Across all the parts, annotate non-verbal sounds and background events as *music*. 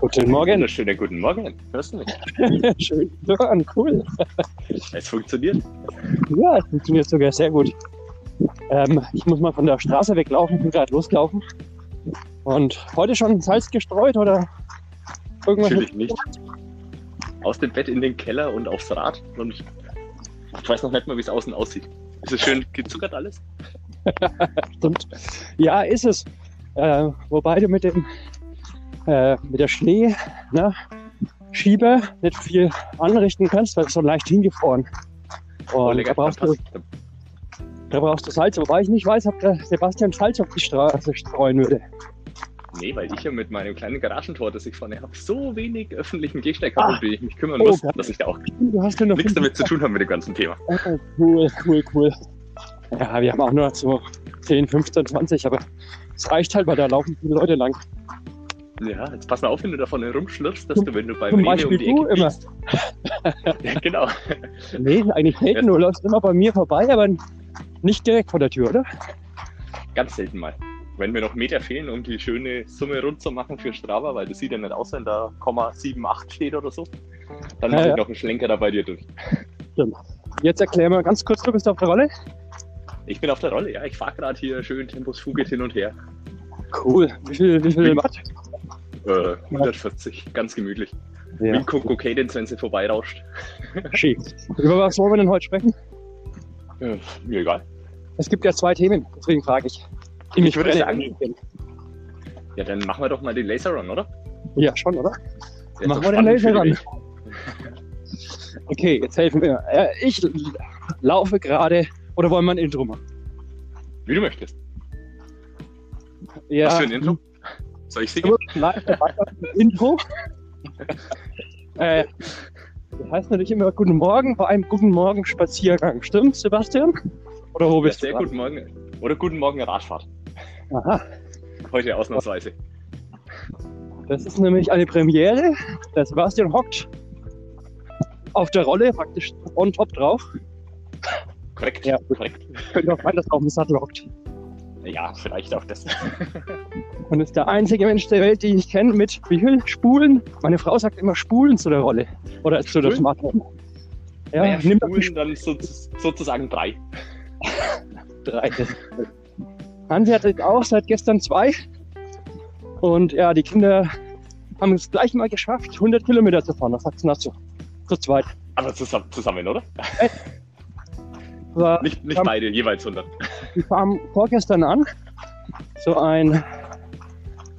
Guten Morgen. Schönen guten Morgen. Hörst du mich? *laughs* Schön hören, cool. Es funktioniert. Ja, es funktioniert sogar sehr gut. Ähm, ich muss mal von der Straße weglaufen, bin gerade losgelaufen. Und heute schon Salz gestreut oder irgendwas? Natürlich nicht. Aus dem Bett in den Keller und aufs Rad. Und ich weiß noch nicht mal, wie es außen aussieht. Ist es schön gezuckert alles? *laughs* Stimmt. Ja, ist es. Äh, wobei du mit dem äh, mit der Schnee, ne, Schieber nicht viel anrichten kannst, weil es so leicht hingefroren. Und da brauchst, du, da brauchst du Salz, wobei ich nicht weiß, ob der Sebastian Salz auf die Straße streuen würde. Nee, weil ich ja mit meinem kleinen Garagentor, das ich vorne habe, so wenig öffentlichen Gehsteig habe, um den ich mich kümmern muss, Oh, dass ich da auch Du hast ja noch nichts damit zu tun habe mit dem ganzen Thema. Oh, cool, cool, cool. Ja, wir haben auch nur so 10, 15, 20, aber es reicht halt, weil da laufen viele Leute lang. Ja, jetzt pass mal auf, wenn du davon herumschlürfst, dass du, wenn du beim Zum Rewe um die Ecke immer. biegst. ja, *laughs* genau. Nee, eigentlich selten. Du läufst immer bei mir vorbei, aber nicht direkt vor der Tür, oder? Ganz selten mal. Wenn mir noch Meter fehlen, um die schöne Summe rund zu machen für Strava, weil das sieht ja nicht aus, wenn da 0,78 steht oder so, dann Ja, mache ja. ich noch einen Schlenker da bei dir durch. Stimmt. Jetzt erklär mal ganz kurz, du bist auf der Rolle. Ich bin auf der Rolle, ja. Ich fahre gerade hier schön Tempus Fugit hin und her. Cool. Wie viel, wie viel Wie- Watt? Äh, 140, ganz gemütlich. Ja, ein Coco Cadence, wenn sie vorbeirauscht. schick. Über was wollen wir denn heute sprechen? Äh, mir egal. Es gibt ja zwei Themen, deswegen frage ich. Die mich würde sagen-. Ja, dann machen wir doch mal den Laser Run, oder? Ja, schon, oder? Der ist Machen wir den Laser Run. Okay, jetzt helfen wir. Äh, Ich laufe gerade, oder wollen wir ein Intro machen? Wie du möchtest. Ja, Was für ein Intro? Soll ich singen? Live dabei Intro. *laughs* äh, das heißt natürlich immer Guten Morgen bei einem Guten Morgen Spaziergang. Stimmt, Sebastian? Oder wo Ja, bist sehr du? guten Morgen. Oder guten Morgen Radfahrt. Aha, Heute ausnahmsweise. das ist nämlich eine Premiere. Der Sebastian hockt auf der Rolle, praktisch on top drauf. Korrekt, Ja. korrekt. Könnte auch sein, dass er auf dem Sattel hockt. Ja, vielleicht auch das. Und ist der einzige Mensch der Welt, den ich kenne, mit wie viel Spulen? Meine Frau sagt immer Spulen zu der Rolle. Oder zu der? Smartphone. Ja, naja, nimm Spulen dann so, sozusagen drei. *laughs* drei. Hansi hat jetzt auch seit gestern zwei. Und ja, die Kinder haben es gleich mal geschafft, 100 Kilometer zu fahren. Was sagst du dazu? Zu zweit. Aber zusammen, zusammen oder? Aber Nicht, nicht beide, jeweils 100. die kamen vorgestern an. So ein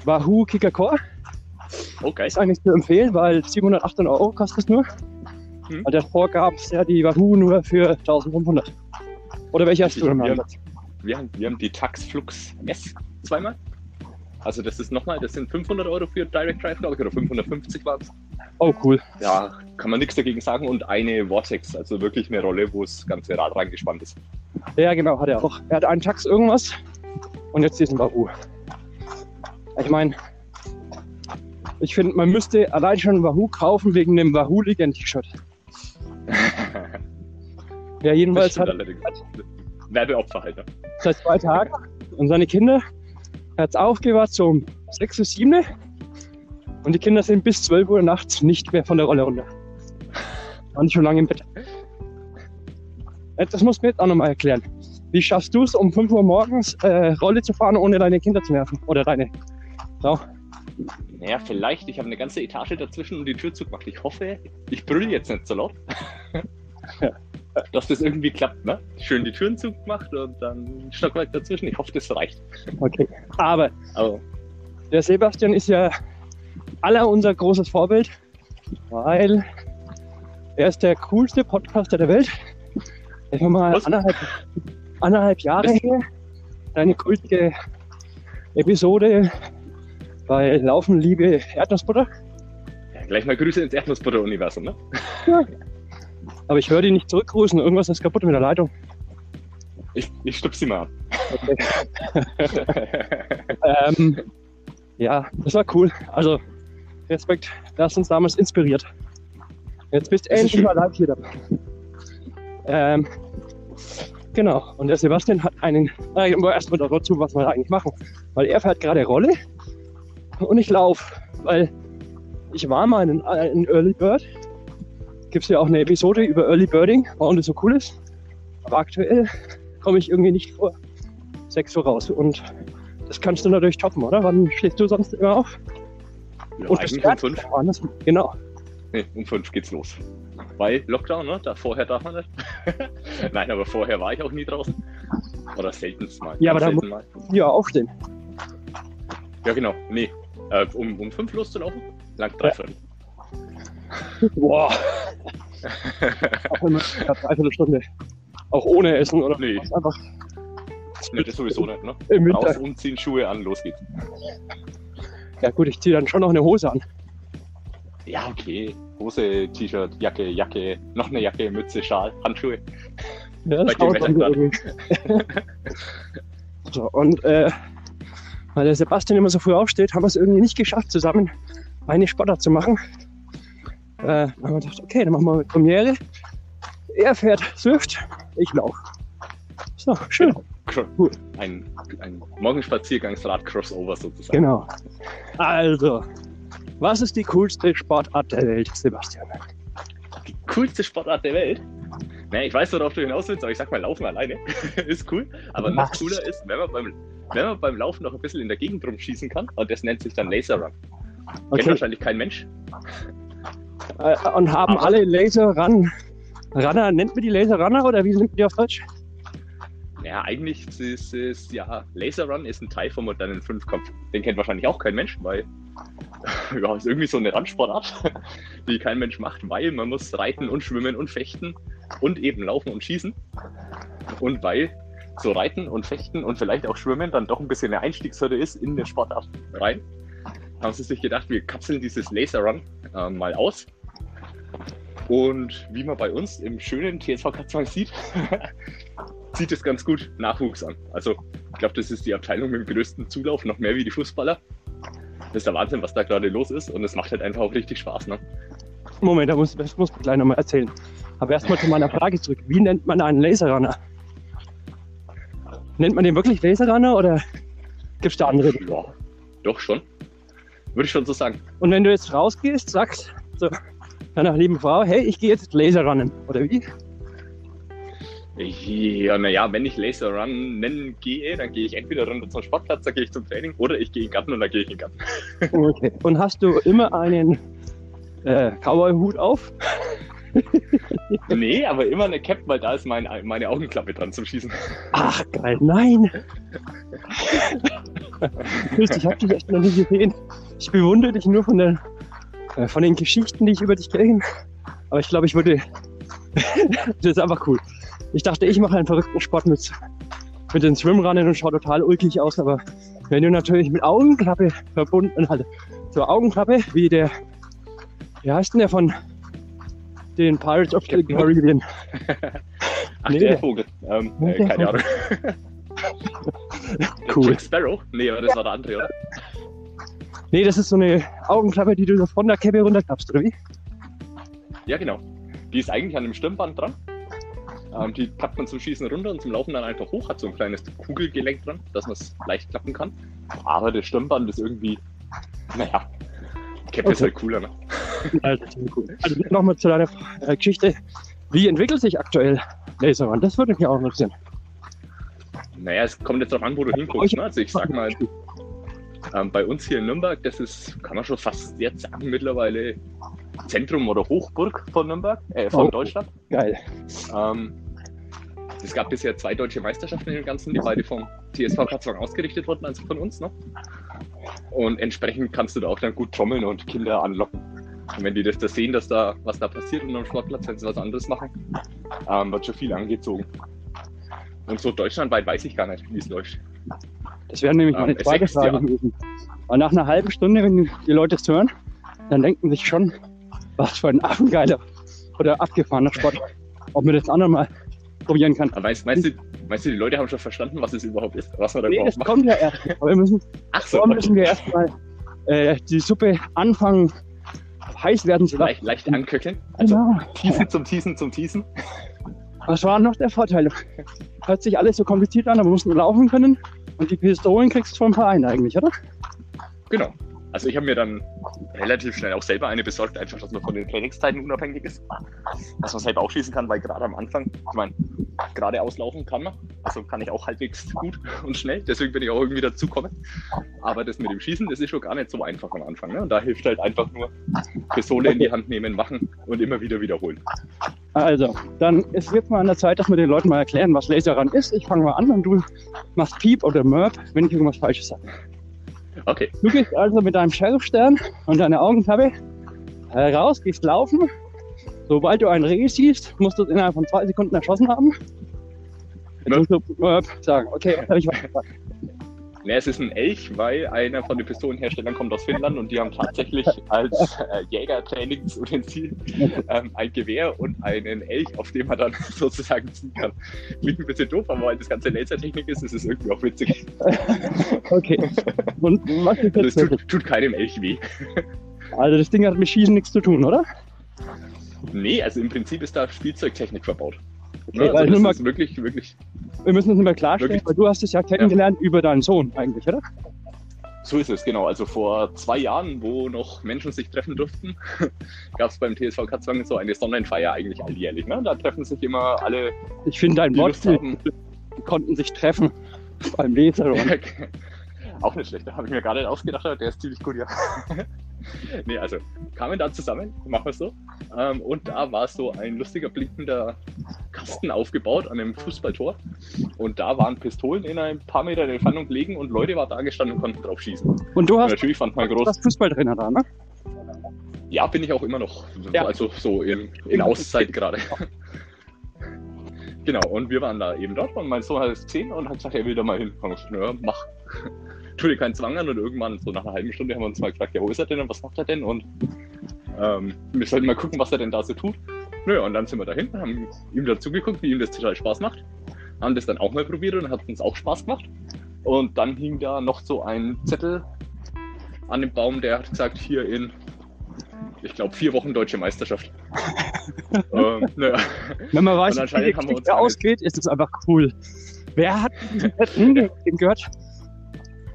Wahoo Kicker Core. Geil. Ist eigentlich zu empfehlen, weil 718 Euro kostet es nur. Hm. Weil davor gab es ja die Wahoo nur für 1500. Oder welche hast du im Wir wir, haben, wir haben die Tax Flux S zweimal. Also das ist nochmal, das sind 500 Euro für Direct Drive, glaube ich, oder 550 waren es. Oh, cool. Ja, kann man nichts dagegen sagen. Und eine Vortex, also wirklich eine Rolle, wo das ganze Rad reingespannt ist. Ja, genau, hat er auch. Er hat einen Tax irgendwas und jetzt diesen Wahoo. Ich meine, ich finde, man müsste allein schon einen Wahoo kaufen wegen dem Wahoo Legend T-Shirt. *laughs* Ja, jedenfalls hat. Werbeopfer halt. seit zwei Tagen und seine Kinder hat es aufgewahrt so um 6 Uhr 7 und die Kinder sind bis 12 Uhr nachts nicht mehr von der Rolle runter. Waren schon lange im Bett. Äh, Das musst du mir jetzt auch nochmal erklären. Wie schaffst du es, um 5 Uhr morgens äh, Rolle zu fahren, ohne deine Kinder zu nerven? Oder deine Frau? Naja, vielleicht. Ich habe eine ganze Etage dazwischen und die Tür zugemacht. Ich hoffe, ich brülle jetzt nicht so laut. Ja. Dass das irgendwie klappt, ne? Schön die Türen zugemacht und dann Stockwerk dazwischen. Ich hoffe, das reicht. Okay. Aber Aber der Sebastian ist ja aller unser großes Vorbild, weil er ist der coolste Podcaster der Welt. Ich war mal Was? anderthalb, anderthalb Jahre Was? her, eine kultige Episode bei Laufen Liebe Erdnussbutter. ja, gleich mal Grüße ins Erdnussbutter-Universum, ne? Aber ich höre die nicht zurückgrüßen, irgendwas ist kaputt mit der Leitung. Ich, ich stupse sie mal an. *laughs* Ähm, ja, das war cool. Also Respekt, du hast uns damals inspiriert. Jetzt bist du Das endlich mal live hier dabei. Ähm, genau, und der Sebastian hat einen, äh, erstmal dazu, was wir eigentlich machen. Weil er fährt gerade Rolle und ich laufe. Weil ich war mal in, äh, in Early Bird. Gibt es ja auch eine Episode über Early Birding, warum das so cool ist. Aber aktuell komme ich irgendwie nicht vor 6 Uhr raus. Und das kannst du natürlich toppen, oder? Wann stehst du sonst immer auf? Ja, Und eigentlich um fünf. Woanders? Genau. Nee, um fünf geht's los. Weil Lockdown, ne? Da vorher darf man nicht. *laughs* Nein, aber vorher war ich auch nie draußen. Oder seltenst mal. Ja, aber da selten mal. Ja, aufstehen. Ja, genau. Nee. Äh, um, um fünf loszulaufen? Lang drei Ja. Viertel. Boah. *laughs* Auch immer eine Dreiviertelstunde. Auch ohne Essen oder Nee. was. Einfach Nee, das sowieso nicht, ne? im Winter. Raus, umziehen, Schuhe an, los geht's. Ja gut, ich ziehe dann schon noch eine Hose an. Ja, okay. Hose, T-Shirt, Jacke, Jacke, noch eine Jacke, Mütze, Schal, Handschuhe. Ja, Bei das dem Wetter irgendwie. *laughs* so, und äh, weil der Sebastian immer so früh aufsteht, haben wir es irgendwie nicht geschafft, zusammen eine Sportart zu machen. Äh, dann haben wir gedacht, okay, dann machen wir Premiere. Er fährt Swift, ich laufe. So, schön. Cool. Ein, ein Morgenspaziergangsrad-Crossover sozusagen. Genau. Also, was ist die coolste Sportart der Welt, Sebastian? Die coolste Sportart der Welt. Naja, ich weiß, worauf du hinaus willst, aber ich sag mal, Laufen alleine *laughs* ist cool. Aber noch cooler ist, wenn man, beim, wenn man beim Laufen noch ein bisschen in der Gegend rumschießen kann. Und das nennt sich dann Laser Run. Kennt Okay. wahrscheinlich kein Mensch. Äh, und haben Aber- alle Laser Run. Runner, nennt man die Laser Runner oder wie sind die auf Deutsch? Ja, eigentlich ist es, ja, Laser Run ist ein Teil vom modernen Fünfkampf. Den kennt wahrscheinlich auch kein Mensch, weil, *laughs* ja, ist irgendwie so eine Randsportart, *laughs* die kein Mensch macht, weil man muss reiten und schwimmen und fechten und eben laufen und schießen. Und weil so reiten und fechten und vielleicht auch schwimmen dann doch ein bisschen eine Einstiegshürde ist in den Sportart rein, haben sie sich gedacht, wir kapseln dieses Laser Run äh, mal aus. Und wie man bei uns im schönen TSV Katzwang sieht, *laughs* sieht es ganz gut Nachwuchs an. Also ich glaube, das ist die Abteilung mit dem größten Zulauf, noch mehr wie die Fußballer. Das ist der Wahnsinn, was da gerade los ist und es macht halt einfach auch richtig Spaß. Ne? Moment, da muss, das muss ich gleich nochmal erzählen. Aber erstmal zu meiner Frage zurück. Wie nennt man einen Laserrunner? Nennt man den wirklich Laserrunner oder gibt es da andere? Ja, doch schon. Würde ich schon so sagen. Und wenn du jetzt rausgehst, sagst zu deiner lieben Frau, hey, ich gehe jetzt Laserrunnen. Oder wie? Ja, naja, wenn ich Laser Run nennen gehe, dann gehe ich entweder runter zum Sportplatz, da gehe ich zum Training, oder ich gehe in den Garten und dann gehe ich in den Garten. *laughs* Okay. Und hast du immer einen äh, Cowboy-Hut auf? *laughs* nee, aber immer eine Cap, weil da ist mein, meine Augenklappe dran zum Schießen. Ach, geil, nein! Dich, ich hab dich echt noch nie gesehen. Ich bewundere dich nur von, der, äh, von den Geschichten, die ich über dich kenne. Aber ich glaube, ich würde. *laughs* das ist einfach cool. Ich dachte, ich mache einen verrückten Sport mit, mit den Swimrunnen und schaue total ulkig aus, aber wenn du natürlich mit Augenklappe verbunden, halt, so Augenklappe, wie der, wie heißt denn der von den Pirates of the. Caribbean? *laughs* Ach, Nee, der Vogel. Ähm, äh, der keine. Ahnung. Cool. Jack Sparrow? Nee, aber das war der andere, oder? Nee, das ist so eine Augenklappe, die du von der Käppe runterklappst, oder wie? Ja, genau. Die ist eigentlich an dem Stirnband dran. Ähm, die klappt man zum Schießen runter und zum Laufen dann einfach hoch, hat so ein kleines Kugelgelenk dran, dass man es leicht klappen kann. Aber das Stirnband ist irgendwie, naja, Cap ist Okay. halt cooler, ne? Also, cool. also nochmal zu deiner äh, Geschichte. Wie entwickelt sich aktuell Laserrun? Das würde mich auch interessieren. Naja, es kommt jetzt darauf an, wo du hinguckst. Ne? Also ich sag mal, ähm, bei uns hier in Nürnberg, das ist, kann man schon fast jetzt sagen, mittlerweile Zentrum oder Hochburg von Nürnberg, äh, von Oh. Deutschland. Geil. Ähm, es gab bisher zwei deutsche Meisterschaften in dem Ganzen, die beide vom TSV Katzwang ausgerichtet wurden, also von uns. Ne? Und entsprechend kannst du da auch dann gut trommeln und Kinder anlocken. Und wenn die das da sehen, dass da was da passiert und am Sportplatz, wenn sie was anderes machen, ähm, wird schon viel angezogen. Und so deutschlandweit weiß ich gar nicht, wie es läuft. Das wäre nämlich Ähm, meine es zweite Frage gewesen. Weil nach einer halben Stunde, wenn die Leute es hören, dann denken sich schon, was für ein affengeiler oder abgefahrener Sport. Ob man das andere mal probieren kann. Aber meinst, meinst, du, meinst du, die Leute haben schon verstanden, was es überhaupt ist? Was man da Nee, überhaupt macht? kommt ja erst. Aber wir müssen, Ach so, müssen wir erstmal äh, die Suppe anfangen, heiß werden zu lassen. leicht, leicht anköcheln. Also Genau. Teasen zum Teasen zum Teasen. Was war noch der Vorteil? Hört sich alles so kompliziert an, aber wir mussten laufen können. Und die Pistolen kriegst du vom Verein eigentlich, oder? Genau. Also ich habe mir dann, relativ schnell auch selber eine besorgt, einfach, dass man von den Trainingszeiten unabhängig ist. Dass man selber auch schießen kann, weil gerade am Anfang, ich meine, gerade auslaufen kann man. Also kann ich auch halbwegs gut und schnell. Deswegen bin ich auch irgendwie dazukommen. Aber das mit dem Schießen, das ist schon gar nicht so einfach am Anfang. Ne? Und da hilft halt einfach nur Pistole in die Hand nehmen, machen und immer wieder wiederholen. Also, dann ist jetzt mal an der Zeit, dass wir den Leuten mal erklären, was Laserrun ist. Ich fange mal an und du machst Piep oder Merp, wenn ich irgendwas Falsches sage. Okay. Du gehst also mit deinem Sheriffstern und deiner Augenklappe raus, gehst laufen. Sobald du ein Reh siehst, musst du es innerhalb von zwei Sekunden erschossen haben. Jetzt musst du Merp sagen. Okay, habe ich was gesagt. Ne, es ist ein Elch, weil einer von den Pistolenherstellern kommt aus Finnland und die haben tatsächlich als äh, Jägertrainingsutensil ähm, ein Gewehr und einen Elch, auf dem man dann *laughs* sozusagen ziehen kann. Klingt ein bisschen doof, aber weil das ganze Lasertechnik ist, ist es irgendwie auch witzig. *laughs* Okay. Und was ist Das jetzt tut, tut keinem Elch weh. Also das Ding hat mit Schießen nichts zu tun, oder? Nee, also im Prinzip ist da Spielzeugtechnik verbaut. Ne, weil also das ist wirklich, wirklich, Wir müssen uns mal klarstellen, Wirklich? weil du hast es ja kennengelernt über deinen Sohn eigentlich, oder? so ist es, genau. Also vor zwei Jahren, wo noch Menschen sich treffen durften, *laughs* gab es beim TSV Katzwangen so eine Sonnenfeier eigentlich alljährlich. Ne? Da treffen sich immer alle, Ich finde dein Wort, die konnten sich treffen beim Laser. *laughs* Auch nicht schlecht, da habe ich mir gerade nicht ausgedacht, aber der ist ziemlich gut, ja. *laughs* nee, also kamen da zusammen, machen wir es so. Ähm, und da war so ein lustiger blinkender Kasten aufgebaut an einem Fußballtor. Und da waren Pistolen in ein paar Meter Entfernung liegen und Leute waren da gestanden und konnten drauf schießen. Und Und du hast natürlich fand man groß. das Fußballtrainer da, ne? Ja, bin ich auch immer noch. Ja. Also so in, in Auszeit gerade. genau, und wir waren da eben dort und mein Sohn hat es gesehen und hat gesagt, er will da mal hin. Und ja, mach. Tu dir keinen Zwang an und irgendwann, so nach einer halben Stunde, haben wir uns mal gefragt, ja, wo ist er denn und was macht er denn? Und ähm, wir sollten mal gucken, was er denn da so tut. Naja, und dann sind wir dahin, haben ihm dazu geguckt, wie ihm das total Spaß macht. Haben das dann auch mal probiert und hat uns auch Spaß gemacht. Und dann hing da noch so ein Zettel an dem Baum, der hat gesagt, hier in ich glaube, vier Wochen deutsche Meisterschaft. *laughs* ähm, naja. Wenn man weiß, wie alle- ausgeht, ist es einfach cool. Wer hat diesen Zettel? Gehört,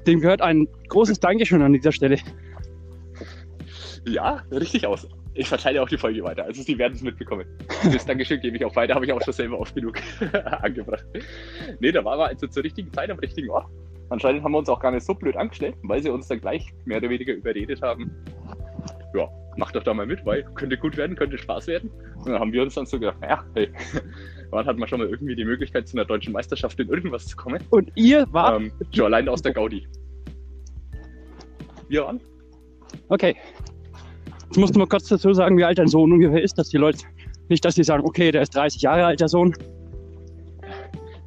dem gehört ein großes Dankeschön an dieser Stelle. Ja, richtig aus. Ich verteile auch die Folge weiter. Also Sie werden es mitbekommen. Das Dankeschön gebe ich auch weiter, habe ich auch schon selber oft genug *laughs* angebracht. Nee, da waren wir also zur richtigen Zeit am richtigen Ort. Anscheinend haben wir uns auch gar nicht so blöd angestellt, weil sie uns dann gleich mehr oder weniger überredet haben. Ja, mach doch da mal mit, weil könnte gut werden, könnte Spaß werden. Und dann haben wir uns dann so gedacht, naja, hey, *laughs* wann hat man schon mal irgendwie die Möglichkeit, zu einer deutschen Meisterschaft in irgendwas zu kommen? Und ihr wart, Ähm, schon allein aus der *laughs* Gaudi. Wir waren? okay. Jetzt musst du mal kurz dazu sagen, wie alt dein Sohn ungefähr ist, dass die Leute nicht, dass die sagen, okay, der ist 30 Jahre alt, der Sohn.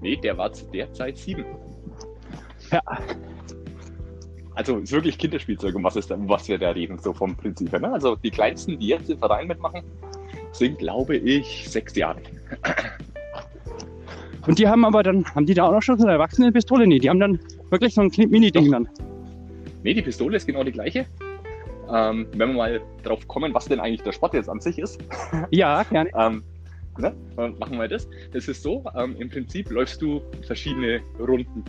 Nee, der war zu der Zeit sieben. Ja. Also ist wirklich Kinderspielzeug, um was, ist, um was wir da reden, so vom Prinzip her. Ne? Also die kleinsten, die jetzt im Verein mitmachen, sind, glaube ich, sechs Jahre. Und die haben aber dann, haben die da auch noch schon so eine erwachsene Pistole? Nee, die haben dann wirklich so ein Mini-Ding dann. Nee, die Pistole ist genau die gleiche. Ähm, wenn wir mal drauf kommen, was denn eigentlich der Sport jetzt an sich ist, *laughs* Ja, gerne. ähm, ne? dann machen wir das. Das ist so, ähm, im Prinzip läufst du verschiedene Runden.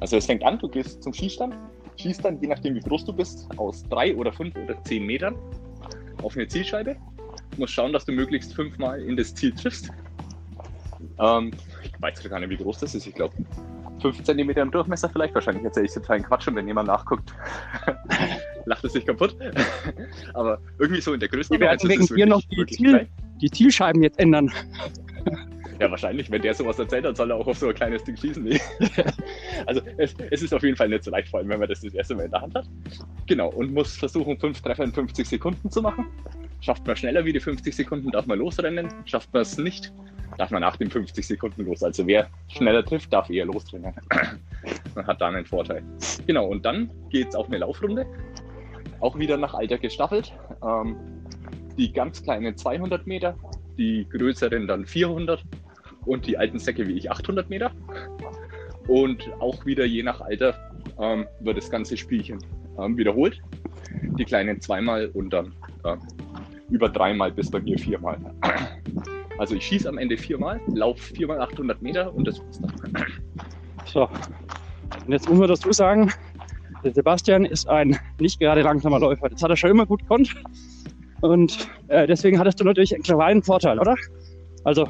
Also es fängt an, du gehst zum Schießstand, schießt dann, je nachdem wie groß du bist, aus drei oder fünf oder zehn Metern auf eine Zielscheibe. Du musst schauen, dass du möglichst fünfmal in das Ziel triffst. Ähm, ich weiß gar nicht, wie groß das ist. Ich glaube, fünf Zentimeter im Durchmesser vielleicht. Wahrscheinlich erzähle ich totalen Quatsch und wenn jemand nachguckt, *laughs* lacht es sich kaputt. *laughs* Aber irgendwie so in der Größe. Wir werden wegen dir noch die Ziel- Die Zielscheiben jetzt ändern. *laughs* Ja, wahrscheinlich, wenn der sowas erzählt, dann soll er auch auf so ein kleines Ding schießen. Also es, es ist auf jeden Fall nicht so leicht, vor allem wenn man das das erste Mal in der Hand hat. Genau, und muss versuchen, fünf Treffer in 50 Sekunden zu machen. Schafft man schneller wie die 50 Sekunden, darf man losrennen. Schafft man es nicht, darf man nach den 50 Sekunden los. Also wer schneller trifft, darf eher losrennen. man hat dann einen Vorteil. Genau, und dann geht es auf eine Laufrunde. Auch wieder nach Alter gestaffelt. Ähm, die ganz kleinen 200 Meter, die größeren dann 400 und die alten Säcke wie ich 800 Meter. Und auch wieder je nach Alter ähm, wird das ganze Spielchen ähm, wiederholt. Die kleinen zweimal und dann ähm, über dreimal bis bei mir viermal. Also ich schieße am Ende viermal, laufe viermal 800 Meter und das war's dann. So. Und jetzt muss man dazu sagen, Der Sebastian ist ein nicht gerade langsamer Läufer. Das hat er schon immer gut gekonnt. Und äh, deswegen hattest du natürlich einen kleinen Vorteil, oder? Also,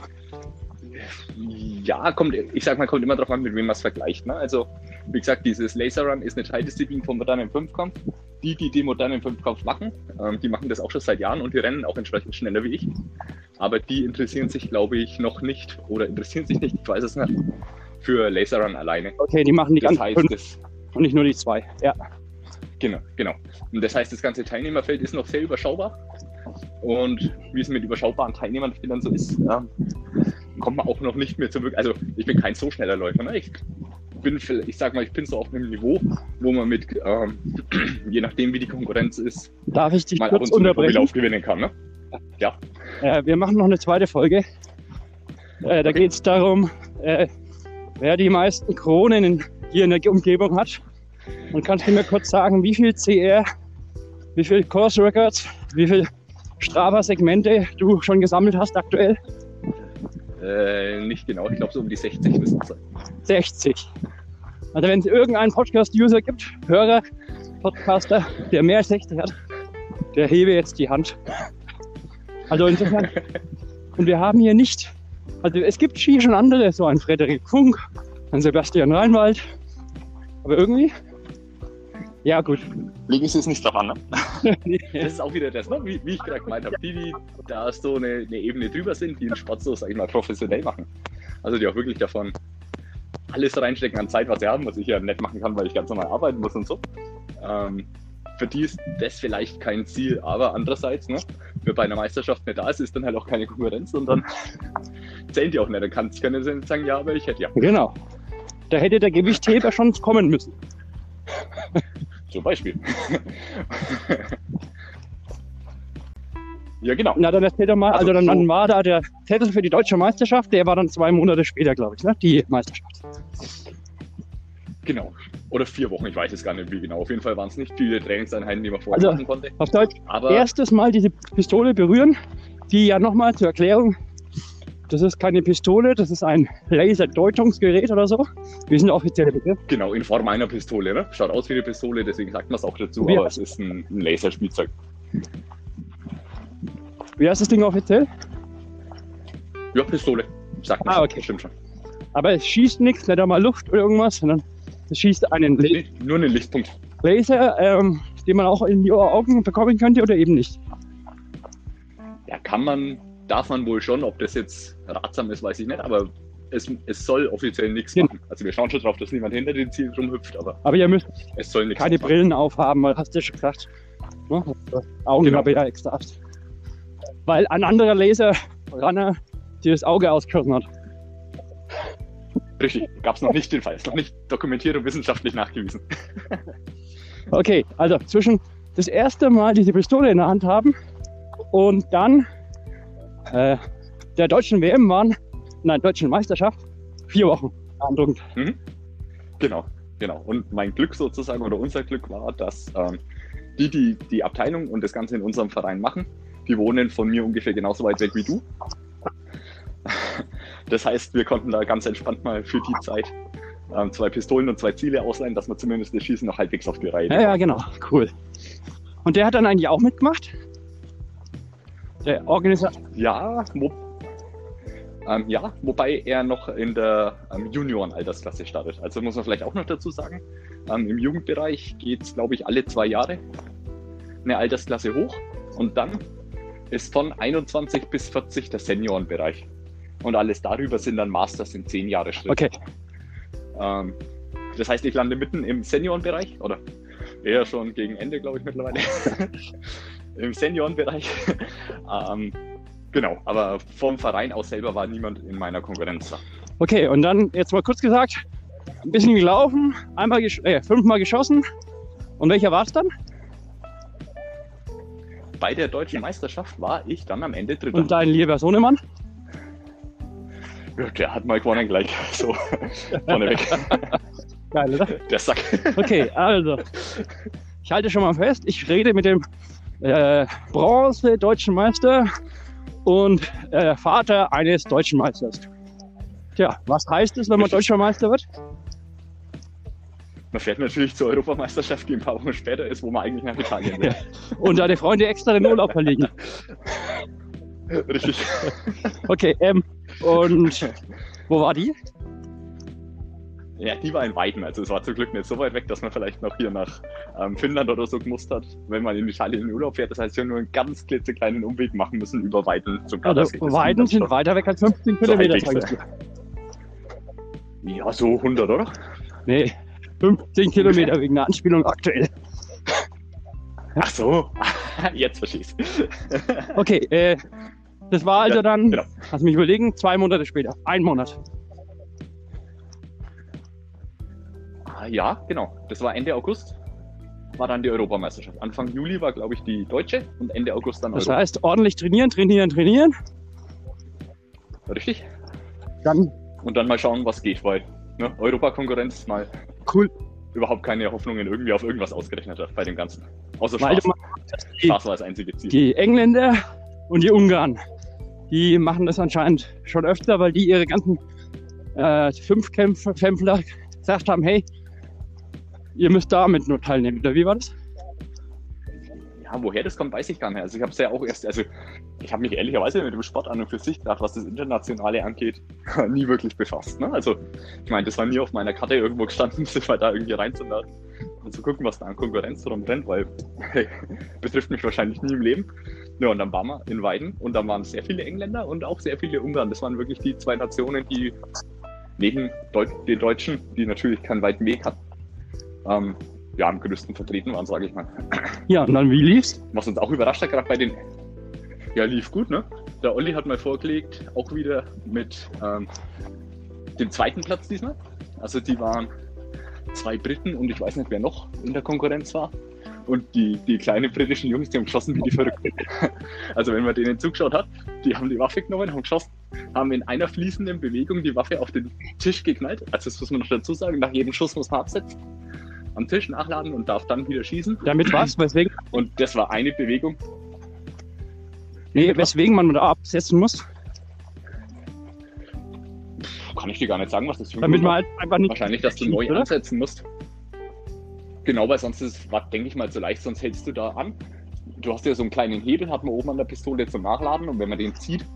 Ja, kommt, ich sag mal, kommt immer darauf an, mit wem man es vergleicht. Ne? Also, wie gesagt, dieses Laser Run ist eine Teildisziplin vom modernen Fünfkampf. Die, die den modernen Fünfkampf machen, ähm, die machen das auch schon seit Jahren und die rennen auch entsprechend schneller wie ich. Aber die interessieren sich, glaube ich, noch nicht oder interessieren sich nicht, ich weiß es nicht, für Laser Run alleine. okay, die machen die Das ganzen heißt, fünf das, und nicht nur die zwei. Ja. Genau, genau. Und das heißt, das ganze Teilnehmerfeld ist noch sehr überschaubar. Und wie es mit überschaubaren Teilnehmerfeldern so ist, ähm, kommt man auch noch nicht mehr zu wirklich. Also ich bin kein so schneller Läufer. Ne? Ich bin, vielleicht- ich sag mal, ich bin so auf einem Niveau, wo man mit, ähm, *clears throat* je nachdem wie die Konkurrenz ist, Darf ich dich mal ab kurz und zu unterbrechen? Lauf gewinnen kann. Ne? Ja, Äh, wir machen noch eine zweite Folge. Äh, da geht es darum, äh, wer die meisten Kronen in, hier in der Umgebung hat. Und kannst du mir kurz sagen, wie viel CR, wie viel Course Records, wie viel Strava-Segmente du schon gesammelt hast aktuell? äh, nicht genau. Ich glaube so um die 60 müssen es sein. 60. Also wenn es irgendeinen Podcast-User gibt, Hörer, Podcaster, der mehr als 60 hat, der hebe jetzt die Hand. Also insofern, und wir haben hier nicht, also es gibt hier schon andere, so ein Frederik Funk, ein Sebastian Reinwald, aber irgendwie, ja gut. Legen Sie es nicht drauf an, ne? *laughs* Das ist auch wieder das, ne? wie, wie ich gerade gemeint habe. Die, die da so eine, eine Ebene drüber sind, die den Sport so, sag ich mal, professionell machen. Also die auch wirklich davon alles reinstecken an Zeit, was sie haben, was ich ja nicht machen kann, weil ich ganz normal arbeiten muss und so. Ähm, für die ist das vielleicht kein Ziel, aber andererseits, ne, wer bei einer Meisterschaft nicht da ist, ist dann halt auch keine Konkurrenz und dann *laughs* zählen die auch nicht. Dann kann, können sie nicht sagen, ja, aber ich hätte ja. Genau. Da hätte der Gewichtheber schon kommen müssen. *laughs* Zum Beispiel. *laughs* ja, genau. Na, dann erzähl doch mal, also, Also dann, so- dann war da der Zettel für die deutsche Meisterschaft, der war dann zwei Monate später, glaube ich, ne? Die Meisterschaft. Genau. Oder vier Wochen, ich weiß es gar nicht wie genau. Auf jeden Fall waren es nicht viele Trainingseinheiten, die man vorher Also- machen konnte. Auf Deutsch, Aber erstes Mal diese Pistole berühren, die ja nochmal zur Erklärung, das ist keine Pistole, das ist ein Laserdeutungsgerät oder so. Wie sind offizielle Begriff? genau, in Form einer Pistole. Ne? Schaut aus wie eine Pistole, deswegen sagt man es auch dazu, Ja. aber es ist ein, ein Laserspielzeug. Wie heißt das Ding offiziell? Ja, Pistole. Sagt man Ah, okay. Stimmt schon. Aber es schießt nichts, nicht einmal Luft oder irgendwas, sondern es schießt einen Nee, nur einen Lichtpunkt. Laser, ähm, den man auch in die Augen bekommen könnte oder eben nicht. Ja, kann man, darf man wohl schon. Ob das jetzt ratsam ist, weiß ich nicht, aber es, es soll offiziell nichts Ja. machen. Also wir schauen schon drauf, dass niemand hinter dem Ziel rumhüpft, aber Aber ihr müsst es soll nichts keine machen. Brillen aufhaben, weil hast du ja schon gesagt. Ne? Augen Genau. habe ich ja extra. Weil ein anderer Laser-Runner dir das Auge ausgeschossen hat. Richtig, gab es noch nicht den Fall. Ist noch nicht dokumentiert und wissenschaftlich nachgewiesen. *laughs* Okay, also zwischen das erste Mal diese Pistole in der Hand haben und dann äh, der deutschen WM waren, nein, deutschen Meisterschaft, vier Wochen. Beeindruckend. Genau, genau. Und mein Glück sozusagen oder unser Glück war, dass ähm, die, die die Abteilung und das Ganze in unserem Verein machen, die wohnen von mir ungefähr genauso weit weg wie du. Das heißt, wir konnten da ganz entspannt mal für die Zeit ähm, zwei Pistolen und zwei Ziele ausleihen, dass wir zumindest das Schießen noch halbwegs auf die Reihe Ja, ja, genau, cool. Und der hat dann eigentlich auch mitgemacht? Der Organisator. Ja, wo, ähm, ja, wobei er noch in der ähm, Junioren-Altersklasse startet. Also muss man vielleicht auch noch dazu sagen, ähm, im Jugendbereich geht es, glaube ich, alle zwei Jahre eine Altersklasse hoch und dann ist von 21 bis 40 der Seniorenbereich. Und alles darüber sind dann Masters in 10 Jahre Schritt. Okay, Ähm, das heißt, ich lande mitten im Seniorenbereich oder eher schon gegen Ende, glaube ich, mittlerweile. *laughs* Im Seniorenbereich. ähm, genau, aber vom Verein aus selber war niemand in meiner Konkurrenz da. okay. Und dann jetzt mal kurz gesagt, ein bisschen gelaufen, einmal gesch äh, fünfmal geschossen. Und welcher war es dann? Bei der deutschen Meisterschaft war ich dann am Ende Dritter. Und dein lieber Sohnemann? Der hat mal gewonnen gleich. *laughs* So, vorneweg. *laughs* Geil, oder? Der Sack. Okay, also. Ich halte schon mal fest, ich rede mit dem äh, Bronze-Deutschen Meister und äh, Vater eines Deutschen Meisters. Tja, was heißt es, wenn man. Deutscher Meister wird? man fährt natürlich zur Europameisterschaft, die ein paar Wochen später ist, wo man eigentlich nach Italien will. *laughs* Und deine Freunde extra den Urlaub verlegen. Richtig. Okay, ähm, und wo war die? Ja, die war in Weiden, also es war zum Glück nicht so weit weg, dass man vielleicht noch hier nach ähm, Finnland oder so gemusst hat, wenn man in Italien in den Urlaub fährt. Das heißt, wir haben nur einen ganz klitzekleinen Umweg machen müssen über Weiden zum Also, Gardasee. Das Weiden sind weiter weg als 15 So Kilometer. dir. Ja, so 100, oder? Nee, 15 Kilometer wegen der Anspielung aktuell. Ach so, *laughs* jetzt verstehst Okay, äh, das war also Ja, dann, genau. lass mich überlegen, zwei Monate später. Ein Monat. Ah, Ja, genau. Das war Ende August, war dann die Europameisterschaft. Anfang Juli war, glaube ich, die deutsche und Ende August dann Das Europa. heißt, ordentlich trainieren, trainieren, trainieren. Richtig? Dann Und dann mal schauen, was geht, weil ne, Europakonkurrenz mal cool, überhaupt keine Hoffnungen irgendwie auf irgendwas ausgerechnet hat bei dem Ganzen. Außer Spaß. Spaß war das einzige Ziel. die Engländer und die Ungarn, die machen das anscheinend schon öfter, weil die ihre ganzen äh, Fünfkämpfer gesagt haben, hey, ihr müsst damit nur teilnehmen. Oder wie war das? Ja, woher das kommt, weiß ich gar nicht. Also ich habe es ja auch erst, also ich habe mich ehrlicherweise mit dem Sport an und für sich, gerade was das Internationale angeht, *laughs* nie wirklich befasst. Ne? Also ich meine, das war nie auf meiner Karte irgendwo gestanden, *laughs* sich mal da irgendwie reinzuladen und zu gucken, was da an Konkurrenz rumrennt, weil hey, *laughs* betrifft mich wahrscheinlich nie im Leben. Ja, und dann waren wir in Weiden und dann waren sehr viele Engländer und auch sehr viele Ungarn. Das waren wirklich die zwei Nationen, die neben Deut den Deutschen, die natürlich keinen weiten Weg hatten, ähm, ja, am größten vertreten waren, sage ich mal. *clears throat* Ja, und dann wie lief's? Was uns auch überrascht hat, gerade bei den. Ja, lief gut, ne? Der Olli hat mal vorgelegt, auch wieder mit ähm, dem zweiten Platz diesmal. Also die waren zwei Briten und ich weiß nicht, wer noch in der Konkurrenz war. Und die, die kleinen britischen Jungs, die haben geschossen wie die Verrückten. *laughs* Also wenn man denen zugeschaut hat, die haben die Waffe genommen, haben geschossen, haben in einer fließenden Bewegung die Waffe auf den Tisch geknallt. Also das muss man noch dazu sagen, nach jedem Schuss muss man absetzen. Am Tisch nachladen und darf dann wieder schießen. Damit was? Weswegen, Und das war eine Bewegung, nee, weswegen man da absetzen muss? Kann ich dir gar nicht sagen, was das für ein Damit man war. halt einfach nicht. Wahrscheinlich, dass du neu ansetzen musst. Genau, weil sonst ist es, denke ich mal, so leicht, sonst hältst du da an. Du hast ja so einen kleinen Hebel, hat man oben an der Pistole zum Nachladen und wenn man den zieht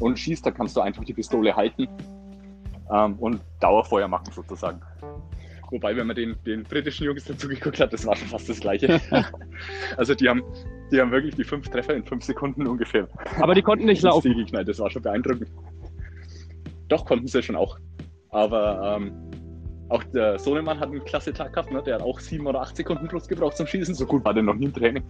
und schießt, dann kannst du einfach die Pistole halten ähm, und Dauerfeuer machen sozusagen. Wobei, wenn man den, den britischen Jungs dazu geguckt hat, das war schon fast das Gleiche. *laughs* also die haben, die haben wirklich die fünf Treffer in fünf Sekunden ungefähr Aber die konnten nicht laufen. Geknallt. Das war schon beeindruckend. Doch, konnten sie schon auch. Aber ähm, auch der Sohnemann hat einen klasse Tag gehabt. Ne? Der hat auch sieben oder acht Sekunden plus gebraucht zum Schießen. So gut war der noch nie im Training.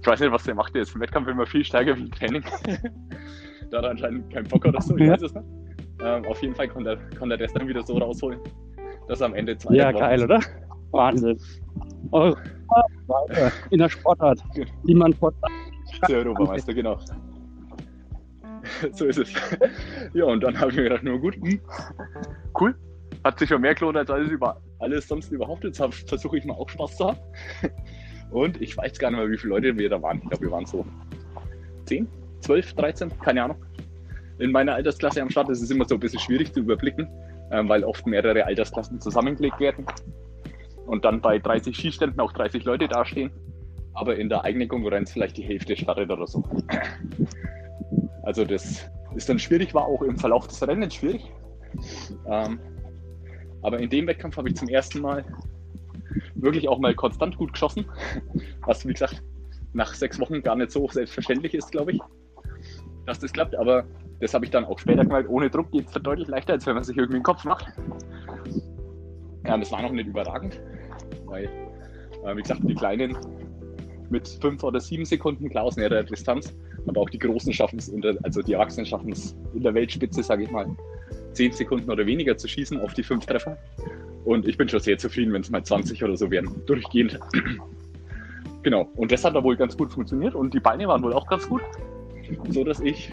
Ich weiß nicht, was der macht. Der ist im Wettkampf immer viel stärker wie im Training. *laughs* da hat er anscheinend keinen Bock oder so. Ich weiß es nicht. Ähm, auf jeden Fall konnte er, konnte er das dann wieder so rausholen, dass er am Ende zwei Ja, geil, oder? Wahnsinn. Europa in der Sportart, die man vor Der Europameister, genau. *laughs* so ist es. Ja, und dann habe ich mir gedacht, nur gut, cool. Hat sich schon mehr gelohnt als alles, über, alles sonst überhaupt. Jetzt versuche ich mal auch Spaß zu haben. *laughs* Und ich weiß gar nicht mehr, wie viele Leute wir da waren. Ich glaube, wir waren so 10, 12, 13, keine Ahnung. In meiner Altersklasse am Start ist es immer so ein bisschen schwierig zu überblicken, ähm, weil oft mehrere Altersklassen zusammengelegt werden. Und dann bei 30 Skiständen auch 30 Leute dastehen aber in der eigenen Konkurrenz vielleicht die Hälfte startet oder so. Also das ist dann schwierig, war auch im Verlauf des Rennens schwierig. Ähm, aber in dem Wettkampf habe ich zum ersten Mal wirklich auch mal konstant gut geschossen, *laughs* was wie gesagt nach sechs Wochen gar nicht so selbstverständlich ist, glaube ich, dass das klappt. Aber das habe ich dann auch später gemerkt, ohne Druck geht es deutlich leichter, als wenn man sich irgendwie den Kopf macht. Ja, das war noch nicht überragend, weil, äh, wie gesagt, die Kleinen mit fünf oder sieben Sekunden klar aus näherer Distanz. Aber auch die Großen schaffen es, also die Erwachsenen schaffen es in der Weltspitze, sage ich mal, zehn Sekunden oder weniger zu schießen auf die fünf Treffer. Und ich bin schon sehr zufrieden, wenn es mal 20 oder so werden, *clears throat* durchgehend. genau. Und das hat da wohl ganz gut funktioniert und die Beine waren wohl auch ganz gut. So dass ich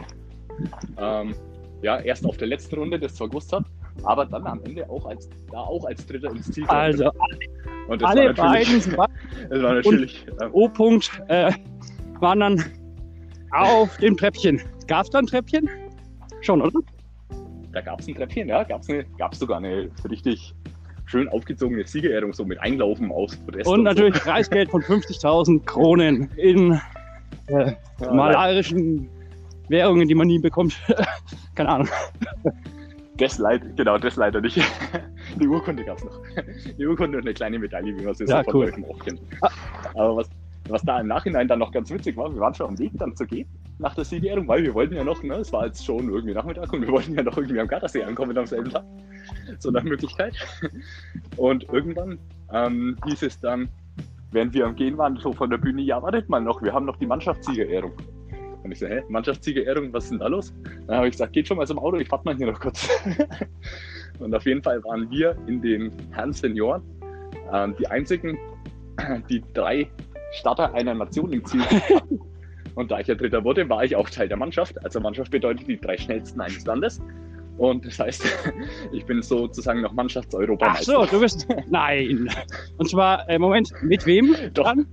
ähm, ja erst auf der letzten Runde das zwar gewusst habe, aber dann am Ende auch als da auch als Dritter ins Ziel kam. Also und das alle war natürlich, beiden *laughs* das war natürlich ähm, O-Punkt äh, waren dann auf dem Treppchen. Gab es da ein Treppchen? Schon, oder? Da gab es ein Treppchen, ja, gab es gab's sogar eine richtig schön aufgezogene Siegerehrung, so mit Einlaufen aus Podest. Und natürlich *laughs* Preisgeld von 50.000 Kronen in äh, Ja, malerischen Währungen, die man nie bekommt. *laughs* Keine Ahnung. Das leider, genau, das leider nicht. *laughs* Die Urkunde gab es noch. Die Urkunde und eine kleine Medaille, wie man sie Ja, so von cool. Auch kennt. Aber was, was da im Nachhinein dann noch ganz witzig war, wir waren schon am Weg dann zu gehen nach der Siegerehrung, weil wir wollten ja noch, ne, es war jetzt schon irgendwie Nachmittag und wir wollten ja noch irgendwie am Gardasee ankommen am selben Tag. So nach Möglichkeit. Und irgendwann ähm, hieß es dann, während wir am Gehen waren, so von der Bühne, ja, wartet mal noch, wir haben noch die Mannschaftssiegerehrung. Und ich so, hä, Mannschaftssiegerehrung, was ist denn da los? Dann habe ich gesagt, geht schon mal zum Auto, ich warte mal hier noch kurz. *laughs* Und auf jeden Fall waren wir in den Herren Senioren ähm, die einzigen, die drei Starter einer Nation im Ziel hatten. Und da ich ja Dritter wurde, war ich auch Teil der Mannschaft. Also Mannschaft bedeutet die drei schnellsten eines Landes. Und das heißt, *laughs* ich bin sozusagen noch Ach Mannschaftseuropameister. so, du bist. *laughs* Nein. Und zwar, äh, Moment, mit wem? Doch. Dann?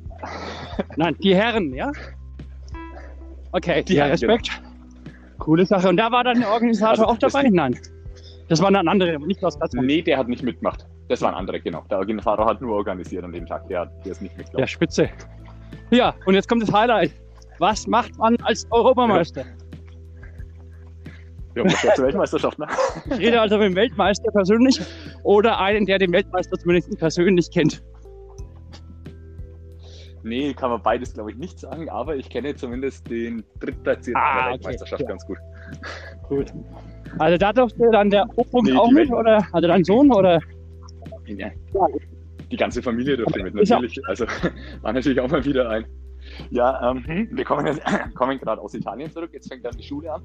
Nein, die Herren, ja? Okay, Die ja, Herren, genau. Respekt. Coole Sache. Und da war dann der Organisator Also, auch dabei? Nein. Das waren dann andere, nicht aus Platzmann. Nee, der hat nicht mitgemacht. Das waren andere, genau. Der Organisator hat nur organisiert an dem Tag. Der, der ist nicht Ja, mitgelaufen. spitze. Ja, und jetzt kommt das Highlight. Was macht man als Europameister? Wir haben ja. zur Weltmeisterschaft, ne? Ich rede also mit dem Weltmeister persönlich oder einen, der den Weltmeister zumindest persönlich kennt. Nee, kann man beides, glaube ich, nicht sagen, aber ich kenne zumindest den drittplatzierten Ah, der okay. Weltmeisterschaft Ja. ganz gut. Gut. Also da durfte dann der O-Punkt Nee, auch mit, oder? Also dein Sohn, oder? Ja. Die ganze Familie durfte mit, natürlich. Also *laughs* war natürlich auch mal wieder ein. Ja, ähm, wir kommen, jetzt, *coughs* kommen gerade aus Italien zurück, jetzt fängt dann die Schule an.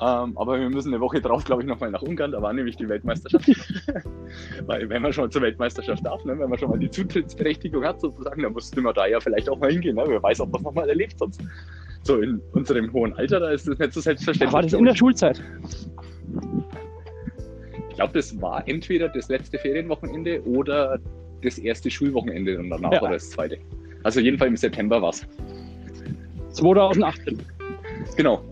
Ähm, aber wir müssen eine Woche drauf, glaube ich, nochmal nach Ungarn, da war nämlich die Weltmeisterschaft. *laughs* Weil wenn man schon mal zur Weltmeisterschaft darf, ne, wenn man schon mal die Zutrittsberechtigung hat, sozusagen, dann musste man da ja vielleicht auch mal hingehen. Ne? Wer weiß, ob man es nochmal erlebt sonst. So in unserem hohen Alter, da ist das nicht so selbstverständlich. War das in der Schulzeit? Ich glaube, das war entweder das letzte Ferienwochenende oder das erste Schulwochenende und danach Ja. oder das zweite. Also jedenfalls im September war es. 2018. Genau.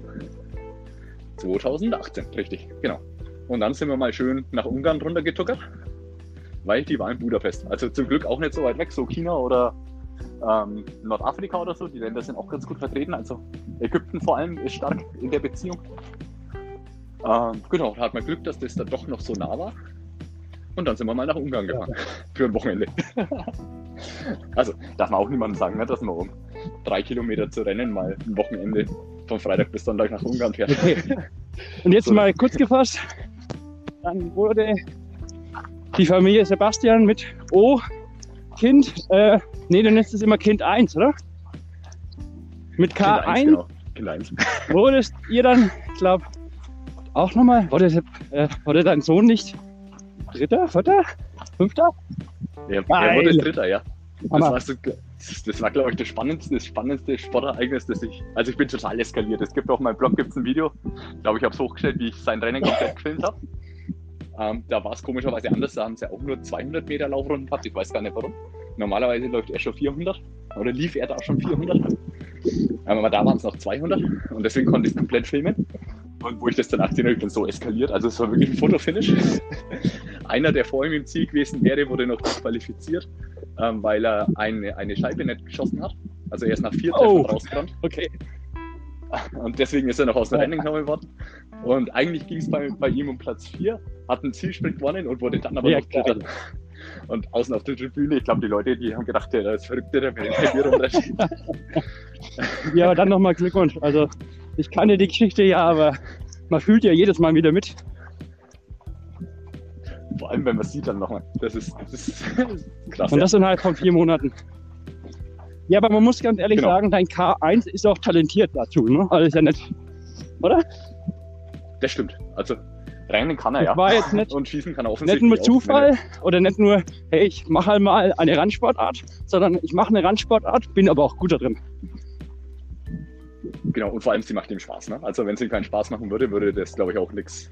2018, richtig, genau. Und dann sind wir mal schön nach Ungarn runtergetuckert, weil die war in Budapest. Also zum Glück auch nicht so weit weg, so China oder ähm, Nordafrika oder so. Die Länder sind auch ganz gut vertreten. Also Ägypten vor allem ist stark in der Beziehung. Ähm, genau, da hat man Glück, dass das dann doch noch so nah war. Und dann sind wir mal nach Ungarn gefahren. *laughs* Für ein Wochenende. *laughs* also darf man auch niemandem sagen, ne, dass man um drei Kilometer zu rennen mal ein Wochenende von Freitag bis Sonntag nach Ungarn fährt. *laughs* Und jetzt So. mal kurz gefasst. Dann wurde die Familie Sebastian mit O Kind, äh, nee, du nennst es immer Kind 1, oder? Mit Kind K1 eins, genau. Kind eins. wurdest ihr dann, ich glaube, auch nochmal, wurde, äh, wurde dein Sohn nicht Dritter, Vierter, Fünfter? Er, er wurde Dritter, ja. Das so, das war glaube ich, das spannendste, das spannendste Sportereignis, das ich. Also, ich bin total eskaliert. Es gibt auf meinem Blog gibt's ein Video, ich glaube, ich habe es hochgestellt, wie ich sein Rennen komplett gefilmt habe. Ähm, da war es komischerweise anders. Da haben sie auch nur 200 Meter Laufrunden gehabt. Ich weiß gar nicht warum. Normalerweise läuft er schon 400 oder lief er da schon 400. Aber da waren es noch 200 und deswegen konnte ich es komplett filmen. Und wo ich das danach ich bin so eskaliert. Also es war wirklich ein Fotofinish. *laughs* Einer, der vor ihm im Ziel gewesen wäre, wurde noch disqualifiziert, ähm, weil er eine, eine Scheibe nicht geschossen hat. Also er ist nach vier Oh. Treffern rausgerannt. Okay. Und deswegen ist er noch aus dem Rennen genommen worden. Und eigentlich ging es bei, bei ihm um Platz 4, hat einen Zielsprint gewonnen und wurde dann aber Ja, noch Dritter. Und außen auf der Tribüne, ich glaube, die Leute, die haben gedacht, der ist verrückt, der mit dem Klavier rumrennt. *laughs* Ja, aber dann nochmal Glückwunsch. Also, ich kannte die Geschichte ja, aber man fühlt ja jedes Mal wieder mit. Vor allem, wenn man sieht dann nochmal. Das ist, das ist *laughs* krass. Und das innerhalb von vier Monaten. Ja, aber man muss ganz ehrlich Genau. sagen, dein K1 ist auch talentiert dazu, ne? Also ist ja nicht. Oder? das stimmt. Also rennen kann er Das ja. war jetzt nicht, Und schießen kann er nicht offensichtlich nur auch, Zufall oder nicht nur, hey, ich mache halt mal eine Randsportart, sondern ich mache eine Randsportart, bin aber auch gut da drin. Genau, und vor allem, sie macht ihm Spaß. Ne? Also wenn sie ihm keinen Spaß machen würde, würde das, glaube ich, auch nichts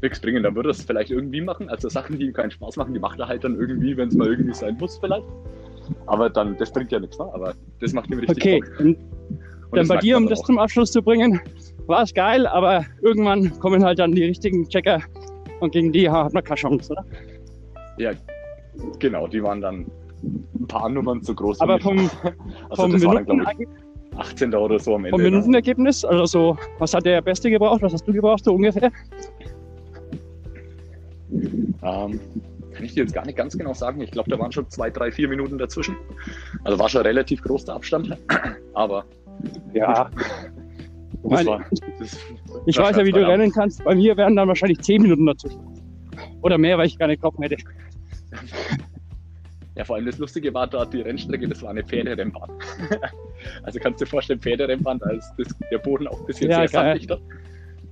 nichts bringen. Dann würde er es vielleicht irgendwie machen. Also Sachen, die ihm keinen Spaß machen, die macht er halt dann irgendwie, wenn es mal irgendwie sein muss vielleicht. Aber dann, das bringt ja nichts. Ne? Aber das macht ihm richtig Okay, Bock. Und dann bei dir, um das auch. zum Abschluss zu bringen, war es geil, aber irgendwann kommen halt dann die richtigen Checker und gegen die hat man keine Chance, oder? Ja, Genau, die waren dann ein paar Nummern zu groß. Aber vom, also vom Minuten, ich, 18. oder so am Ende. vom ne? Minutenergebnis, also so, was hat der Beste gebraucht, was hast du gebraucht, so ungefähr? Ähm, kann ich dir jetzt gar nicht ganz genau sagen. Ich glaube, da waren schon zwei, drei, vier Minuten dazwischen. Also war schon relativ groß der Abstand. *clears throat* Aber Ja. das Meine- war. Das, Ich das weiß ja, wie du rennen kannst. Bei mir wären dann wahrscheinlich 10 Minuten dazwischen. Oder mehr, weil ich gar nicht getroffen hätte. *laughs* Ja, vor allem das Lustige war dort die Rennstrecke, das war eine Pferderennbahn. *laughs* also kannst du dir vorstellen, Pferderennbahn, da ist das, der Boden auch ein bisschen Ja, sehr sandig dort.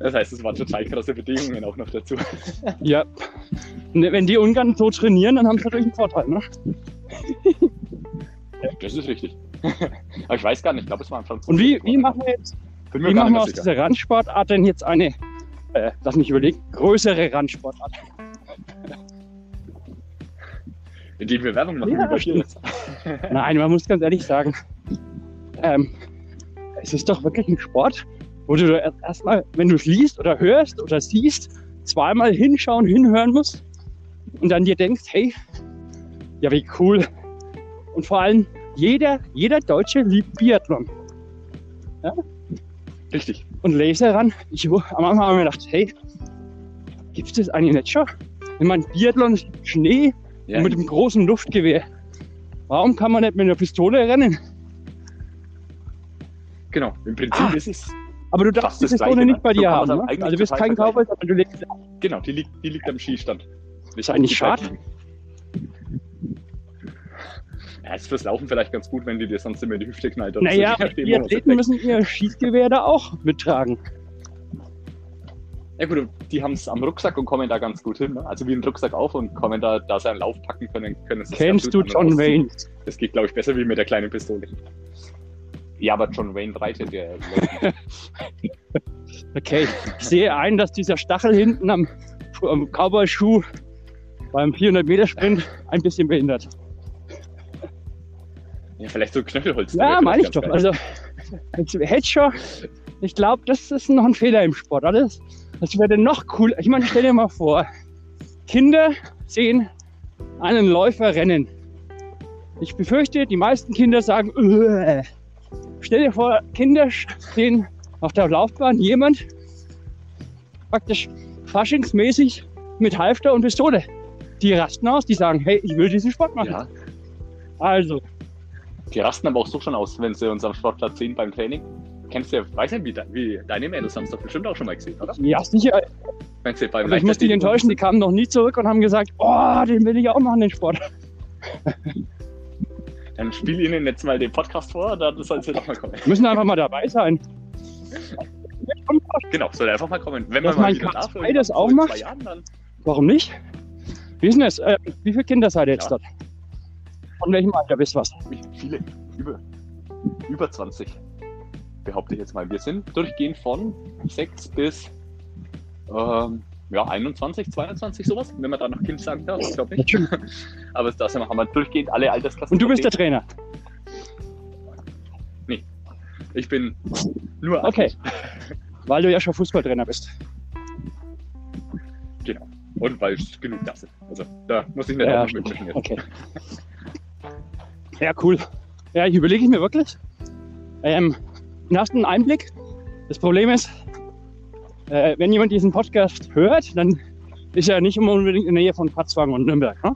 Das heißt, es waren total krasse Bedingungen auch noch dazu. *laughs* Ja. Ne, Wenn die Ungarn so trainieren, dann haben sie natürlich einen Vorteil. Ne? Das ist richtig. Aber ich weiß gar nicht, ich glaube, es waren Franzosen. Und wie, wie machen wir jetzt, wie machen wir aus sicher. dieser Randsportart denn jetzt eine, äh, lass mich überlegen, größere Randsportart? Indem wir Werbung machen Ja. *laughs* Nein, man muss ganz ehrlich sagen, ähm, es ist doch wirklich ein Sport, wo du erst- erstmal, wenn du es liest oder hörst oder siehst, zweimal hinschauen, hinhören musst und dann dir denkst, hey, ja wie cool. Und vor allem, jeder, jeder Deutsche liebt Biathlon Richtig. und Laserrun. Ich, am Anfang habe ich mir gedacht, hey, gibt es das eigentlich nicht schon? Ich meine, Biathlon Schnee Ja, und mit dem großen Luftgewehr. Warum kann man nicht mit einer Pistole rennen? genau. Im Prinzip Ah. ist es. Aber du darfst die das Pistole nicht bei ne? Dir haben. Ne? Also du bist kein. Cowboy, aber du legst Genau, die liegt, die liegt am Skistand. ist eigentlich schade. Ja, ist fürs Laufen vielleicht ganz gut, wenn die dir sonst immer in die Hüfte knallt. Naja, so, die Athleten sie müssen ihr Schießgewehr da auch mittragen. Ja gut, die haben es am Rucksack und kommen da ganz gut hin. Ne? Also wie einen Rucksack auf und kommen da, da sie einen Lauf packen können, können Kennst du John Wayne? Das geht, glaube ich, besser wie mit der kleinen Pistole. Ja, aber John Wayne reitet der. *laughs* Okay, ich sehe ein, dass dieser Stachel hinten am, am Cowboy-Schuh beim 400-Meter-Sprint ein bisschen behindert. ja, vielleicht so Knöchelholz. Ja, meine ich doch. Also, jetzt hätte schon, ich glaube, das ist noch ein Fehler im Sport. Alles, das wäre noch cool. Ich meine, stell dir mal vor, Kinder sehen einen Läufer rennen. Ich befürchte, die meisten Kinder sagen, "Uah." stell dir vor, Kinder sehen auf der Laufbahn jemand praktisch faschingsmäßig mit Halfter und Pistole. Die rasten aus, die sagen, hey, ich will diesen Sport machen. Ja, Also, die rasten aber auch so schon aus, wenn sie uns am Sportplatz sehen beim Training. Kennst du, weiß nicht, wie, wie deine Mädels haben es doch bestimmt auch schon mal gesehen, oder? ja, sicher, sie beim ich muss dich enttäuschen, die kamen noch nie zurück und haben gesagt, oh, den will ich auch machen, den Sport. *laughs* Dann spiel ihnen jetzt mal den Podcast vor, dann sollen sie doch mal kommen. Müssen einfach mal dabei sein. Genau, soll einfach mal kommen. Wenn Dass man mal wieder K2 darf, das irgendwann auch macht? Jahren, Warum nicht? Wie ist denn das? Äh, wie viele Kinder seid ihr jetzt Ja. dort? Von welchem Alter wisst was? Wie viele? Über, über 20, behaupte ich jetzt mal. Wir sind durchgehend von 6 bis ähm, ja, 21, 22 sowas, wenn man da noch Kind sagen darf, ich glaube *laughs* nicht. Aber da sind wir- haben wir durchgehend alle Altersklassen. Und du bist der. Trainer. Ich bin nur Okay. *laughs* Weil du ja schon Fußballtrainer bist. Genau. Und weil es genug da sind. Also da muss ich nicht Ja, auch mitmischen jetzt. Okay. Ja, cool. Ja, ich überlege ich mir wirklich. Ähm, einen ersten Einblick. Das Problem ist, äh, wenn jemand diesen Podcast hört, dann ist er nicht immer unbedingt in der Nähe von Patzwang und Nürnberg. Ne?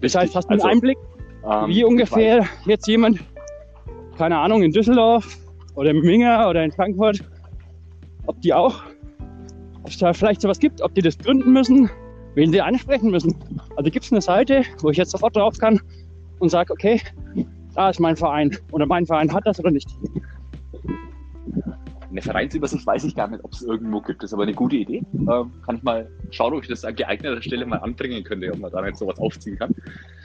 Das heißt, hast du einen Also, Einblick, ähm, wie ungefähr jetzt jemand, keine Ahnung, in Düsseldorf oder in Minga oder in Frankfurt, ob die auch, ob es da vielleicht sowas gibt, ob die das gründen müssen, wen sie ansprechen müssen. Also gibt es eine Seite, wo ich jetzt sofort drauf kann und sage, okay, da ist mein Verein oder mein Verein hat das oder nicht. Eine Vereinsübersicht weiß ich gar nicht, ob es irgendwo gibt. Das ist aber eine gute Idee. Ähm, kann ich mal schauen, ob ich das an geeigneter Stelle mal anbringen könnte, ob man da nicht sowas aufziehen kann.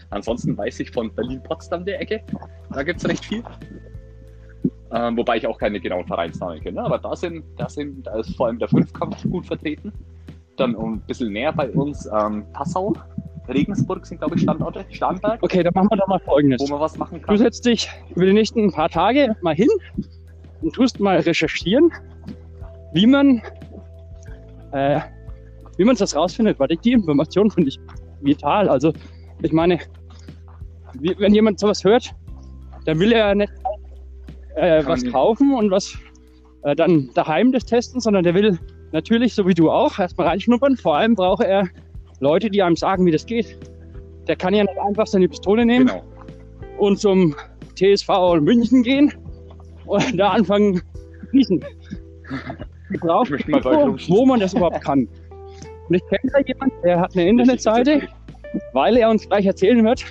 Ansonsten weiß ich von Berlin-Potsdam der Ecke. Da gibt es recht viel. Ähm, wobei ich auch keine genauen Vereinsnamen kenne. Aber da sind, da sind, da ist vor allem der Fünfkampf gut vertreten. Dann ein bisschen näher bei uns ähm, Passau, Regensburg sind, glaube ich, Standorte. Starnberg, Okay, dann machen wir doch mal Folgendes. wo man was machen Du kann. setzt dich über die nächsten paar Tage mal hin und tust mal recherchieren, wie man, äh, wie man das rausfindet, weil ich die Information finde ich vital. Also ich meine, wenn jemand sowas hört, dann will er nicht äh, was nicht. kaufen und was äh, dann daheim das testen, sondern der will natürlich, so wie du auch, erstmal reinschnuppern. Vor allem braucht er Leute, die einem sagen, wie das geht. Der kann ja nicht einfach seine Pistole nehmen Genau. und zum TSV München gehen und da anfangen zu schießen. Ich brauche euch rumschießen. wo man das überhaupt kann. Und ich kenne da jemanden, der hat eine Internetseite, weil er uns gleich erzählen wird,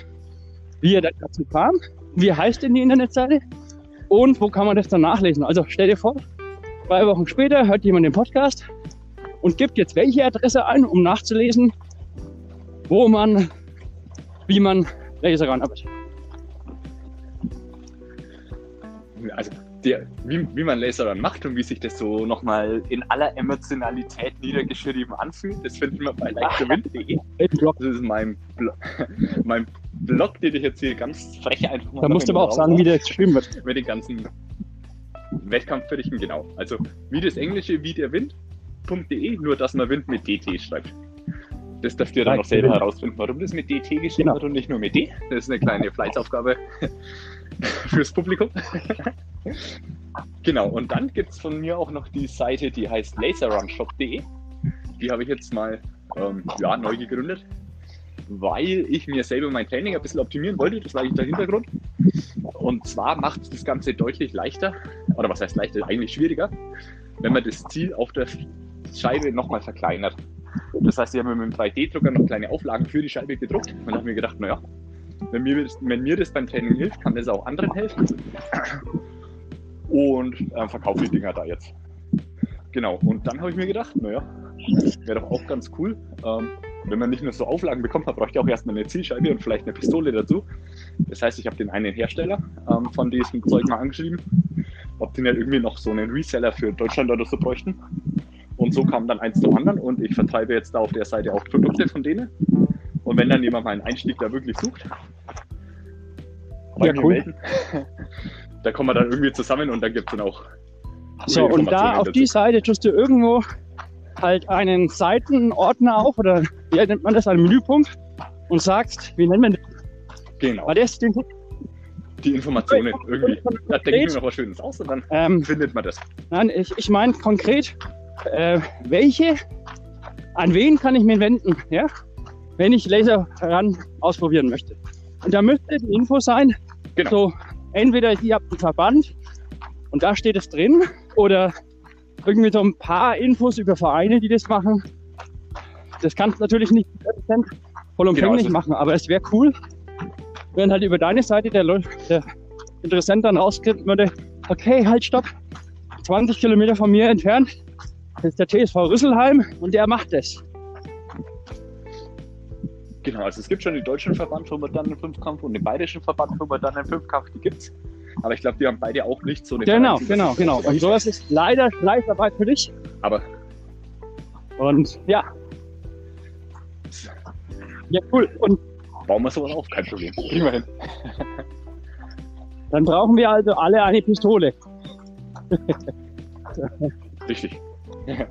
wie er dazu kam, wie heißt denn die Internetseite und wo kann man das dann nachlesen. Also stell dir vor, zwei Wochen später hört jemand den Podcast und gibt jetzt welche Adresse ein, um nachzulesen, wo man, wie man Laser arbeitet. Also der, wie, wie man Laser dann macht und wie sich das so nochmal in aller Emotionalität niedergeschrieben anfühlt, das findet man bei leichterwind.de. *laughs* Das ist mein, Blo *laughs* mein Blog, den ich jetzt hier ganz frech einfach mal Da musst du aber auch sagen, wie der geschrieben wird. mit den ganzen Wettkampfberichten, genau. Also wie das Englische, wie der Wind.de, nur dass man Wind mit DT schreibt. Das dürft ihr dann noch selber Wind. herausfinden, warum das mit DT geschrieben Genau. wird und nicht nur mit D. Das ist eine kleine Fleißaufgabe *laughs* fürs Publikum. genau, und dann gibt es von mir auch noch die Seite, die heißt laserrunshop.de. Die habe ich jetzt mal ähm, ja, neu gegründet, weil ich mir selber mein Training ein bisschen optimieren wollte. Das war eigentlich der Hintergrund. Und zwar macht es das Ganze deutlich leichter, oder was heißt leichter, eigentlich schwieriger, wenn man das Ziel auf der Scheibe nochmal verkleinert. Das heißt, ich habe mit dem 3D-Drucker noch kleine Auflagen für die Scheibe gedruckt und habe mir gedacht, naja, wenn mir, das, wenn mir das beim Training hilft, kann das auch anderen helfen. Und äh, verkaufe die Dinger da jetzt. Genau, und dann habe ich mir gedacht, naja, wäre doch auch ganz cool, ähm, wenn man nicht nur so Auflagen bekommt, man bräuchte auch erstmal eine Zielscheibe und vielleicht eine Pistole dazu. Das heißt, ich habe den einen Hersteller ähm, von diesem Zeug mal angeschrieben, ob die nicht irgendwie noch so einen Reseller für Deutschland oder so bräuchten. Und so kam dann eins zum anderen und ich vertreibe jetzt da auf der Seite auch Produkte von denen. Und wenn dann jemand mal einen Einstieg da wirklich sucht, Ja, cool. melden. da kommen wir dann irgendwie zusammen und dann gibt es dann auch. So, und da auf dazu. die Seite tust du irgendwo halt einen Seitenordner auf oder wie nennt man das, einen Menüpunkt und sagst, wie nennt man das? Genau, War das den die Informationen irgendwie. Da denke ich mir noch was Schönes aus und dann ähm, findet man das. Nein, ich, ich meine konkret, äh, welche, an wen kann ich mich wenden, ja? wenn ich Laser ran ausprobieren möchte. Und da müsste die Info sein, Genau. so entweder ihr habt einen Verband und da steht es drin, oder irgendwie so ein paar Infos über Vereine, die das machen. Das kannst du natürlich nicht 100% vollumfänglich also- machen, aber es wäre cool, wenn halt über deine Seite der, der Interessent dann rauskriegen würde, okay, halt, stopp, 20 Kilometer von mir entfernt ist der TSV Rüsselheim und der macht das. Genau, also es gibt schon den deutschen Verband für modernen Fünfkampf und den bayerischen Verband für modernen Fünfkampf, die gibt's. Aber ich glaube, die haben beide auch nicht so eine Genau, Vereins- genau, genau. Und sowas ist leider Fleißarbeit für dich. Aber Und ja. Ja, cool. Und bauen wir sowas auf, kein Problem. Kriegen wir hin. dann brauchen wir also alle eine Pistole. Richtig. *laughs*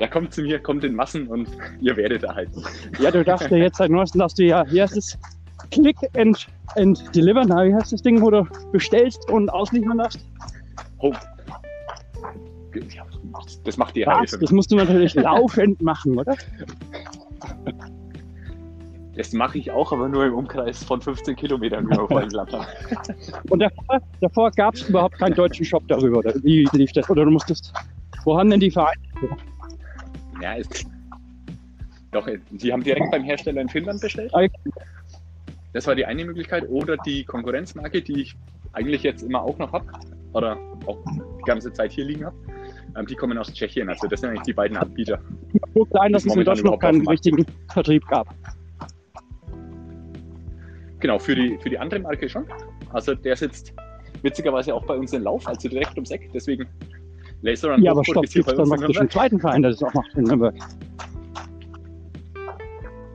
Da kommt zu mir, kommt in Massen und *laughs* ihr werdet erhalten. Ja, du darfst ja jetzt seit neuestem, darfst du ja, wie heißt es? Click and, and deliver, na, wie heißt das Ding, wo du bestellst und ausliefern darfst? Oh. Das macht die Hilfe. das musst du natürlich laufend machen, oder? Das mache ich auch, aber nur im Umkreis von 15 Kilometern, gelernt haben. Und davor, davor gab es überhaupt keinen deutschen Shop darüber, oder wie lief das? Oder du musstest, wo haben denn die Vereine? Ja, ist. Doch, die haben direkt beim Hersteller in Finnland bestellt. Das war die eine Möglichkeit. Oder die Konkurrenzmarke, die ich eigentlich jetzt immer auch noch habe. Oder auch die ganze Zeit hier liegen habe. Ähm, die kommen aus Tschechien. Also das sind eigentlich die beiden Anbieter. So klein, dass es in Deutschland noch keinen richtigen Vertrieb gab. Genau, für die, für die andere Marke schon. Also der sitzt witzigerweise auch bei uns in Lauf, also direkt ums Eck. Deswegen Laser Run Ja, aber stopp, gibt es dann praktisch einen zweiten Verein, der das auch macht in Nürnberg.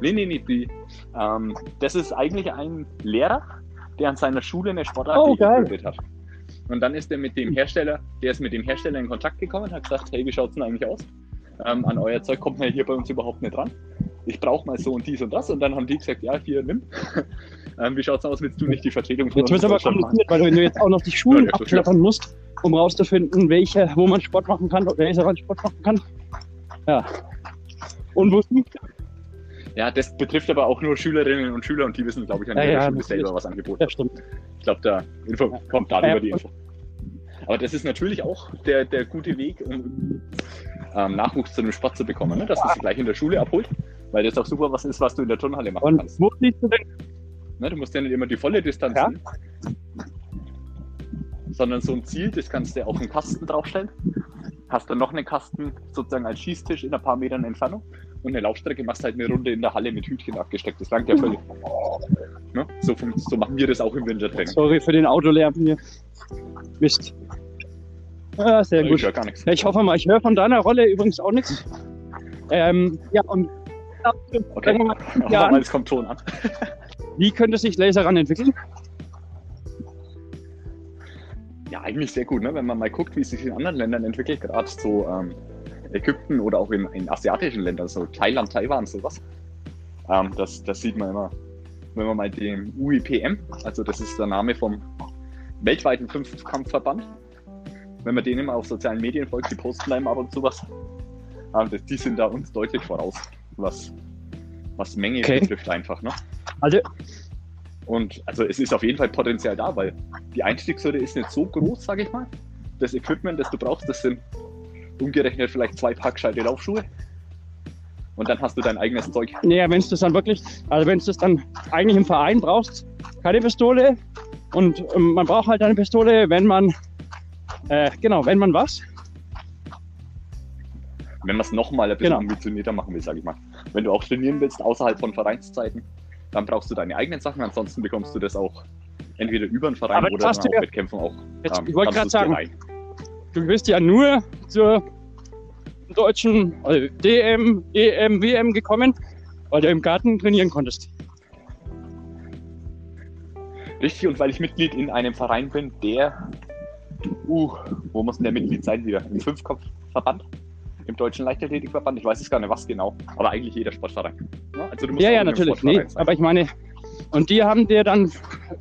Nee, nee, nee. Die, ähm, das ist eigentlich ein Lehrer, der an seiner Schule eine Sportart Oh, gegründet hat. Und dann ist er mit dem Hersteller, der ist mit dem Hersteller in Kontakt gekommen, hat gesagt, hey, wie schaut's denn eigentlich aus? Ähm, an euer Zeug kommt man hier bei uns überhaupt nicht ran. ich brauche mal so und dies und das. Und dann haben die gesagt, ja, hier, nimm. *laughs* ähm, wie schaut's aus, willst du nicht die Vertretung von Jetzt wird es aber kompliziert, weil du, wenn du jetzt auch noch die *laughs* Schulen Ja, ja, abklappern musst, um rauszufinden, welche, wo man Sport machen kann oder welcher man Sport machen kann. Ja. Und wo es. Ja, das betrifft aber auch nur Schülerinnen und Schüler und die wissen, glaube ich, an Ja, ihrer ja, Schule selber was angeboten Ja, stimmt. Ich glaube, da Info kommt darüber Ja, die Info. Aber das ist natürlich auch der, der gute Weg, um ähm, Nachwuchs zu einem Sport zu bekommen, ne? dass man sie gleich in der Schule abholt, weil das auch super was ist, was du in der Turnhalle machen Und kannst. wo siehst du denn? Ne? Du musst ja nicht immer die volle Distanz Ja. sondern so ein Ziel, das kannst du auf einen Kasten draufstellen. Hast dann noch einen Kasten sozusagen als Schießtisch in ein paar Metern Entfernung und eine Laufstrecke machst halt eine Runde in der Halle mit Hütchen abgesteckt. Das langt ja völlig. Ne? So, so machen wir das auch im Wintertraining. Sorry für den Autolärm hier. Mist. Ja, sehr Ich gut. höre gar nichts. Ich hoffe mal, ich höre von deiner Rolle übrigens auch nichts. Ähm, ja, und Okay. mal, Ja. mal, es kommt Ton an. *laughs* wie könnte sich Laser ran entwickeln? Ja, eigentlich sehr gut, ne? wenn man mal guckt, wie es sich in anderen Ländern entwickelt, gerade so ähm, Ägypten oder auch in, in asiatischen Ländern, so Thailand, Taiwan, sowas. Ähm, das, das sieht man immer, wenn man mal den UIPM, also das ist der Name vom weltweiten Fünfkampfverband, wenn man denen mal auf sozialen Medien folgt, die posten einem ab und zu was, ähm, das, die sind da uns deutlich voraus, was, was Menge Okay. betrifft einfach. Ne? Also, Und also es ist auf jeden Fall Potenzial da, weil die Einstiegshürde ist nicht so groß, sage ich mal. Das Equipment, das du brauchst, das sind umgerechnet vielleicht zwei Paar gescheite Laufschuhe. Und dann hast du dein eigenes Zeug. naja, wenn es das dann wirklich, also wenn es das dann eigentlich im Verein brauchst, keine Pistole und ähm, man braucht halt eine Pistole, wenn man, äh, genau, wenn man was? Wenn man es nochmal ein bisschen Genau. ambitionierter machen will, sage ich mal. Wenn du auch trainieren willst, außerhalb von Vereinszeiten, dann brauchst du deine eigenen Sachen. Ansonsten bekommst du das auch entweder über einen Verein Aber oder hast dann ja- Wettkämpfen auch. Jetzt, ähm, ich wollte gerade sagen, dir du bist ja nur zur deutschen also DM, EM, WM gekommen, weil du im Garten trainieren konntest. Richtig, und weil ich Mitglied in einem Verein bin, der, uh, wo muss denn der Mitglied sein wieder? Im Fünfkopfverband? Im Deutschen Leichtathletikverband? Ich weiß es gar nicht, was genau, aber eigentlich jeder Sportverein. Ja, also du musst Ja, ja, natürlich. Nee, aber ich meine, und die haben dir dann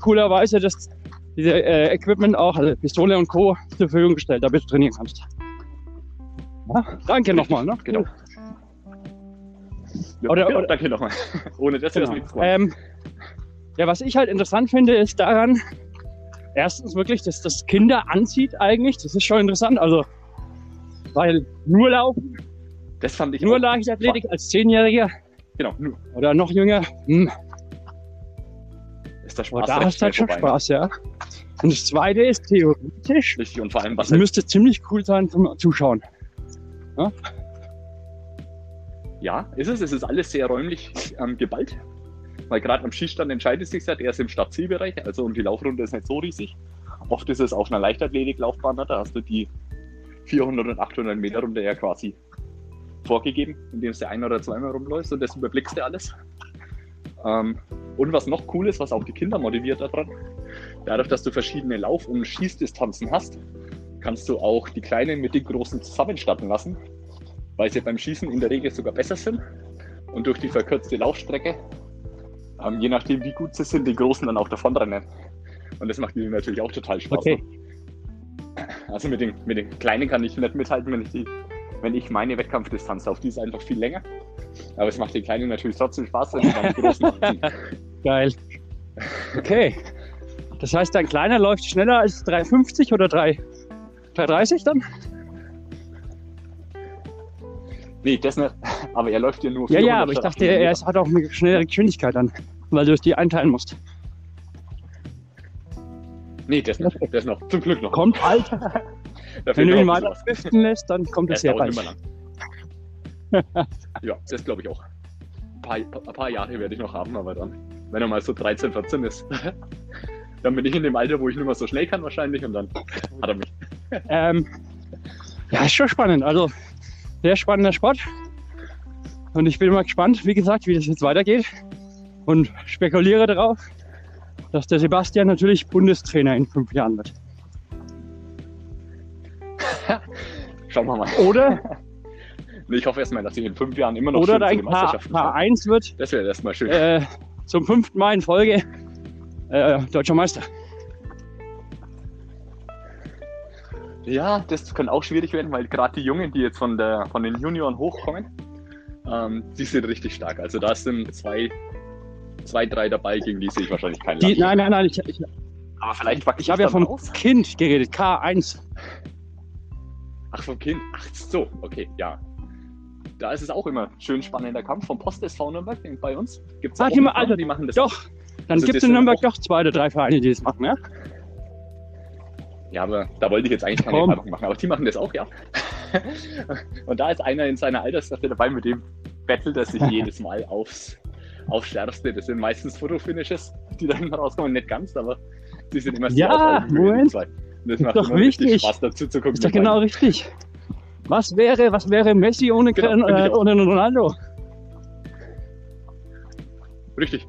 coolerweise das diese äh, Equipment auch, also Pistole und Co. zur Verfügung gestellt, damit du trainieren kannst. Ja, danke nochmal. Ne? Genau. Ja, Oder- genau, oder- danke nochmal. *laughs* Ohne das wäre Genau. nichts. Ähm, ja, was ich halt interessant finde, ist daran, erstens wirklich, dass das Kinder anzieht eigentlich. Das ist schon interessant. Also, weil nur Laufen, Das fand ich nur Leichtathletik als Zehnjähriger Genau, nur oder noch jünger, hm, ist aber Spaß da recht hast du halt schon vorbei, ne? Spaß, ja. Und das zweite ist theoretisch, Richtig, und vor allem, was das müsste ziemlich cool sein zum Zuschauen. ja, ist es, es ist alles sehr räumlich ähm, geballt. Weil gerade am Schießstand entscheidet sich ja, der ist im Stadtzielbereich, also und die Laufrunde ist nicht so riesig. Oft ist es auf einer Leichtathletiklaufbahn, ne, da hast du die 400 und 800 Meter Runde ja quasi vorgegeben, indem du ein- oder zweimal rumläufst und das überblickst du alles. Ähm, und was noch cool ist, was auch die Kinder motiviert daran, dadurch, dass du verschiedene Lauf- und Schießdistanzen hast, kannst du auch die Kleinen mit den Großen zusammenstatten lassen, weil sie beim Schießen in der Regel sogar besser sind und durch die verkürzte Laufstrecke, ähm, je nachdem wie gut sie sind, die Großen dann auch davonrennen. Und das macht ihnen natürlich auch total Spaß. Okay. Also mit den, mit den Kleinen kann ich nicht mithalten, wenn ich, die, wenn ich meine Wettkampfdistanz laufe. Die ist einfach viel länger. Aber es macht den Kleinen natürlich trotzdem Spaß, wenn die dann die Großen. *laughs* Geil. Okay. Das heißt, dein Kleiner läuft schneller als 3,50 oder 3, 3,30 dann? Nee, das nicht. Aber er läuft ja nur Ja, ja, 400 aber ich dachte, 800 er ist- hat auch eine schnellere Geschwindigkeit dann, weil du es dir einteilen musst. Nee, das nicht. Das noch. Zum Glück noch. Kommt Alter. Da Wenn du noch ihn was. driften lässt, dann kommt es sehr bald. ja, das glaube ich auch. Ein paar, ein paar Jahre werde ich noch haben, aber dann, wenn er mal so 13, 14 ist, *laughs* dann bin ich in dem Alter, wo ich nicht mehr so schnell kann wahrscheinlich und dann hat er mich. Ähm, ja, ist schon spannend. Also, sehr spannender Sport. Und ich bin mal gespannt, wie gesagt, wie das jetzt weitergeht. Und spekuliere darauf, dass der Sebastian natürlich Bundestrainer in fünf Jahren wird. *laughs* Schauen wir mal. Oder, *laughs* ich hoffe erstmal, dass ich in fünf Jahren immer noch Oder dein Paar, Paar fahre. 1 wird Das wäre erstmal schön. äh, zum fünften Mal in Folge äh, deutscher Meister. Ja, das kann auch schwierig werden, weil gerade die Jungen, die jetzt von, der, von den Junioren hochkommen, ähm, die sind richtig stark. Also da sind zwei, zwei drei dabei, gegen die sehe ich wahrscheinlich keinen Die, Land. nein, nein, nein, ich, ich, Aber vielleicht wachse ich habe ja von aus. Kind geredet, K1. Ach, vom Kind. Ach so, okay, ja. Da ist es auch immer schön spannender Kampf vom Post SV Nürnberg bei uns. Gibt's Ah, auch die ma- Frauen, Alter, die machen das Doch, dann Also gibt es in Nürnberg auch- doch zwei oder drei Vereine, die das machen, ja? Ja, aber da wollte ich jetzt eigentlich keine. Werbung machen. Aber die machen das auch, ja. *laughs* Und da ist einer in seiner Altersklasse dabei, mit dem bettelt er sich *laughs* jedes Mal aufs, aufs Schärfste. Das sind meistens Fotofinishes, die dann rauskommen. Nicht ganz, aber die sind immer sehr Ja, Moment. das macht doch immer richtig wichtig. Spaß dazu zu gucken. Ist doch genau richtig. Was wäre, was wäre Messi ohne, Genau, äh, ohne Ronaldo? Richtig.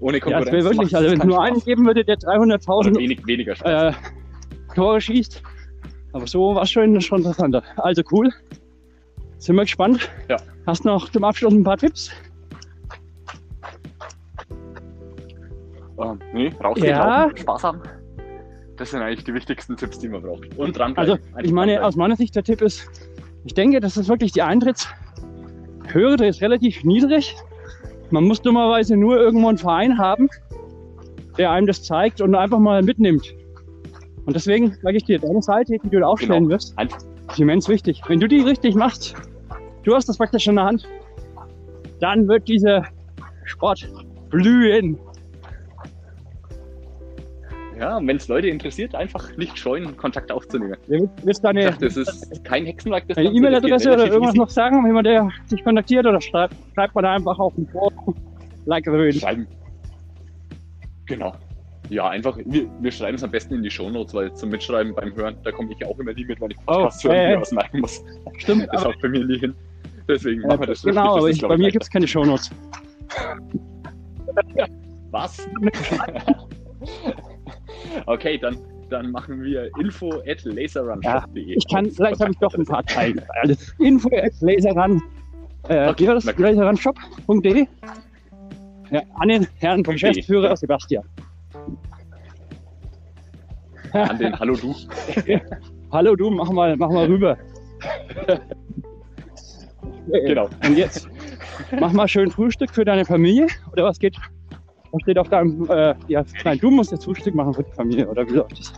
Ohne Ja, Konkurrenz. das wäre wirklich, also wenn es nur einen geben würde, der Oder 300.000 wenig, weniger Spaß. äh, Tore schießt. Aber so war es schon, schon interessanter. Also cool. Sind wir gespannt. Ja. Hast noch zum Abschluss ein paar Tipps? Ähm, nee, rausgehen, Ja. laufen, Spaß haben. Das sind eigentlich die wichtigsten Tipps, die man braucht. Und dran Also, ich meine, aus meiner Sicht der Tipp ist, ich denke, das ist wirklich die Eintrittshürde ist relativ niedrig. Man muss dummerweise nur irgendwo einen Verein haben, der einem das zeigt und einfach mal mitnimmt. Und deswegen sage ich dir, deine Seite, die du da aufstellen Genau. wirst, ist immens wichtig. Wenn du die richtig machst, du hast das praktisch in der Hand, dann wird dieser Sport blühen. Ja, wenn es Leute interessiert, einfach nicht scheuen, Kontakt aufzunehmen. Du wirst Ich deine, dachte, das ist kein Hexenwerk. Das geht E-Mail-Adresse oder irgendwas easy. noch sagen, wenn man der sich kontaktiert oder schreibt, schreibt man da einfach auf den Forum. *laughs* Like the. Schreiben. Genau. Ja, einfach, wir, wir schreiben es am besten in die Shownotes, weil zum Mitschreiben beim Hören, da komme ich ja auch immer nie mit, wenn ich Podcasts Oh, hören äh, mir was merken muss. Stimmt, Das schaut bei mir nie hin. Deswegen machen wir das schriftlich, genau, aber ich, bei mir gibt es keine Shownotes. *laughs* Was? *laughs* okay, dann, dann machen wir info at laserrunshop.de. Ich kann, vielleicht habe ich doch ein paar Teile. Also info at laserrun, äh, Okay, wie war das? na gut. laserrunshop.de ja, an den Herrn .de, Geschäftsführer ja. Sebastian. An den Hallo du. Hallo du, mach mal, mach mal rüber. Genau. Und jetzt mach mal schön Frühstück für deine Familie oder was geht? Was steht auf deinem, äh, ja, nein, du musst jetzt Frühstück machen für die Familie oder wie läuft das?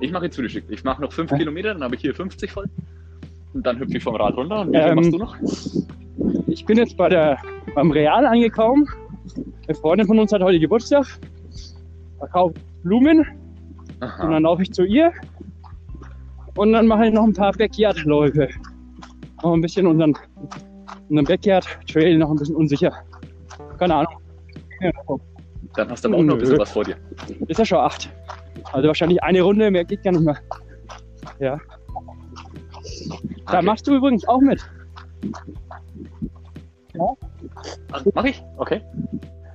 Ich mache jetzt Frühstück. Ich mache noch 5 Hä? Kilometer, dann habe ich hier 50 voll. Und dann hüpfe ich vom Rad runter. Und wie viel Ähm, machst du noch? Ich bin jetzt bei der, beim Real angekommen. Eine Freundin von uns hat heute Geburtstag. Verkauft Blumen und Aha. dann laufe ich zu ihr. Und dann mache ich noch ein paar Backyard-Läufe. Noch ein bisschen unseren, unseren Backyard-Trail noch ein bisschen unsicher. Keine Ahnung. Ja, Dann hast du aber auch noch ein bisschen was vor dir. Ist ja schon acht. Also wahrscheinlich eine Runde, mehr geht gar nicht mehr. Ja. Da Okay. machst du übrigens auch mit. Ach, mach ich? Okay.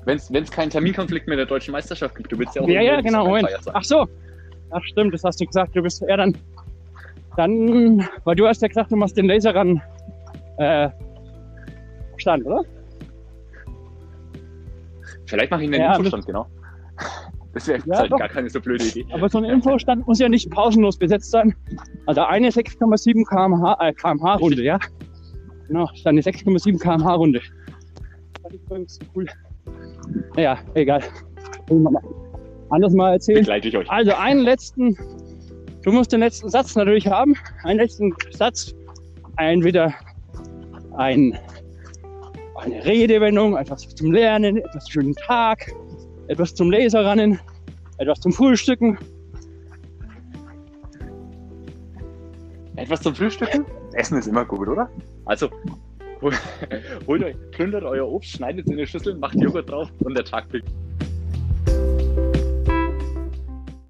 Wenn es keinen Terminkonflikt mit der deutschen Meisterschaft gibt, du willst ja auch Ja, ja, genau, Moment. Ach so. Ach stimmt, das hast du gesagt. Du bist eher dann, dann, weil du hast ja gesagt, du machst den Laser ran, äh, Stand, oder? Vielleicht mache ich einen Ja, Infostand, genau. *laughs* Das wäre Ja, halt doch. gar keine so blöde Idee. Aber so ein Infostand muss ja nicht pausenlos besetzt sein. Also eine 6,7 kmh, äh, kmh Runde, ja? Genau, das ist eine 6,7 kmh Runde. Das ist übrigens cool. Naja, egal. Anders mal erzählen. Begleite ich euch. Also einen letzten, du musst den letzten Satz natürlich haben. Einen letzten Satz. Entweder ein, eine Redewendung, etwas zum Lernen, etwas für den Tag, etwas zum Laserrannen, etwas zum Frühstücken. Etwas zum Frühstücken? Essen ist immer gut, oder? Also, hol- *laughs* holt euch, plündert euer Obst, schneidet es in eine Schüssel, macht Joghurt drauf und der Tag beginnt.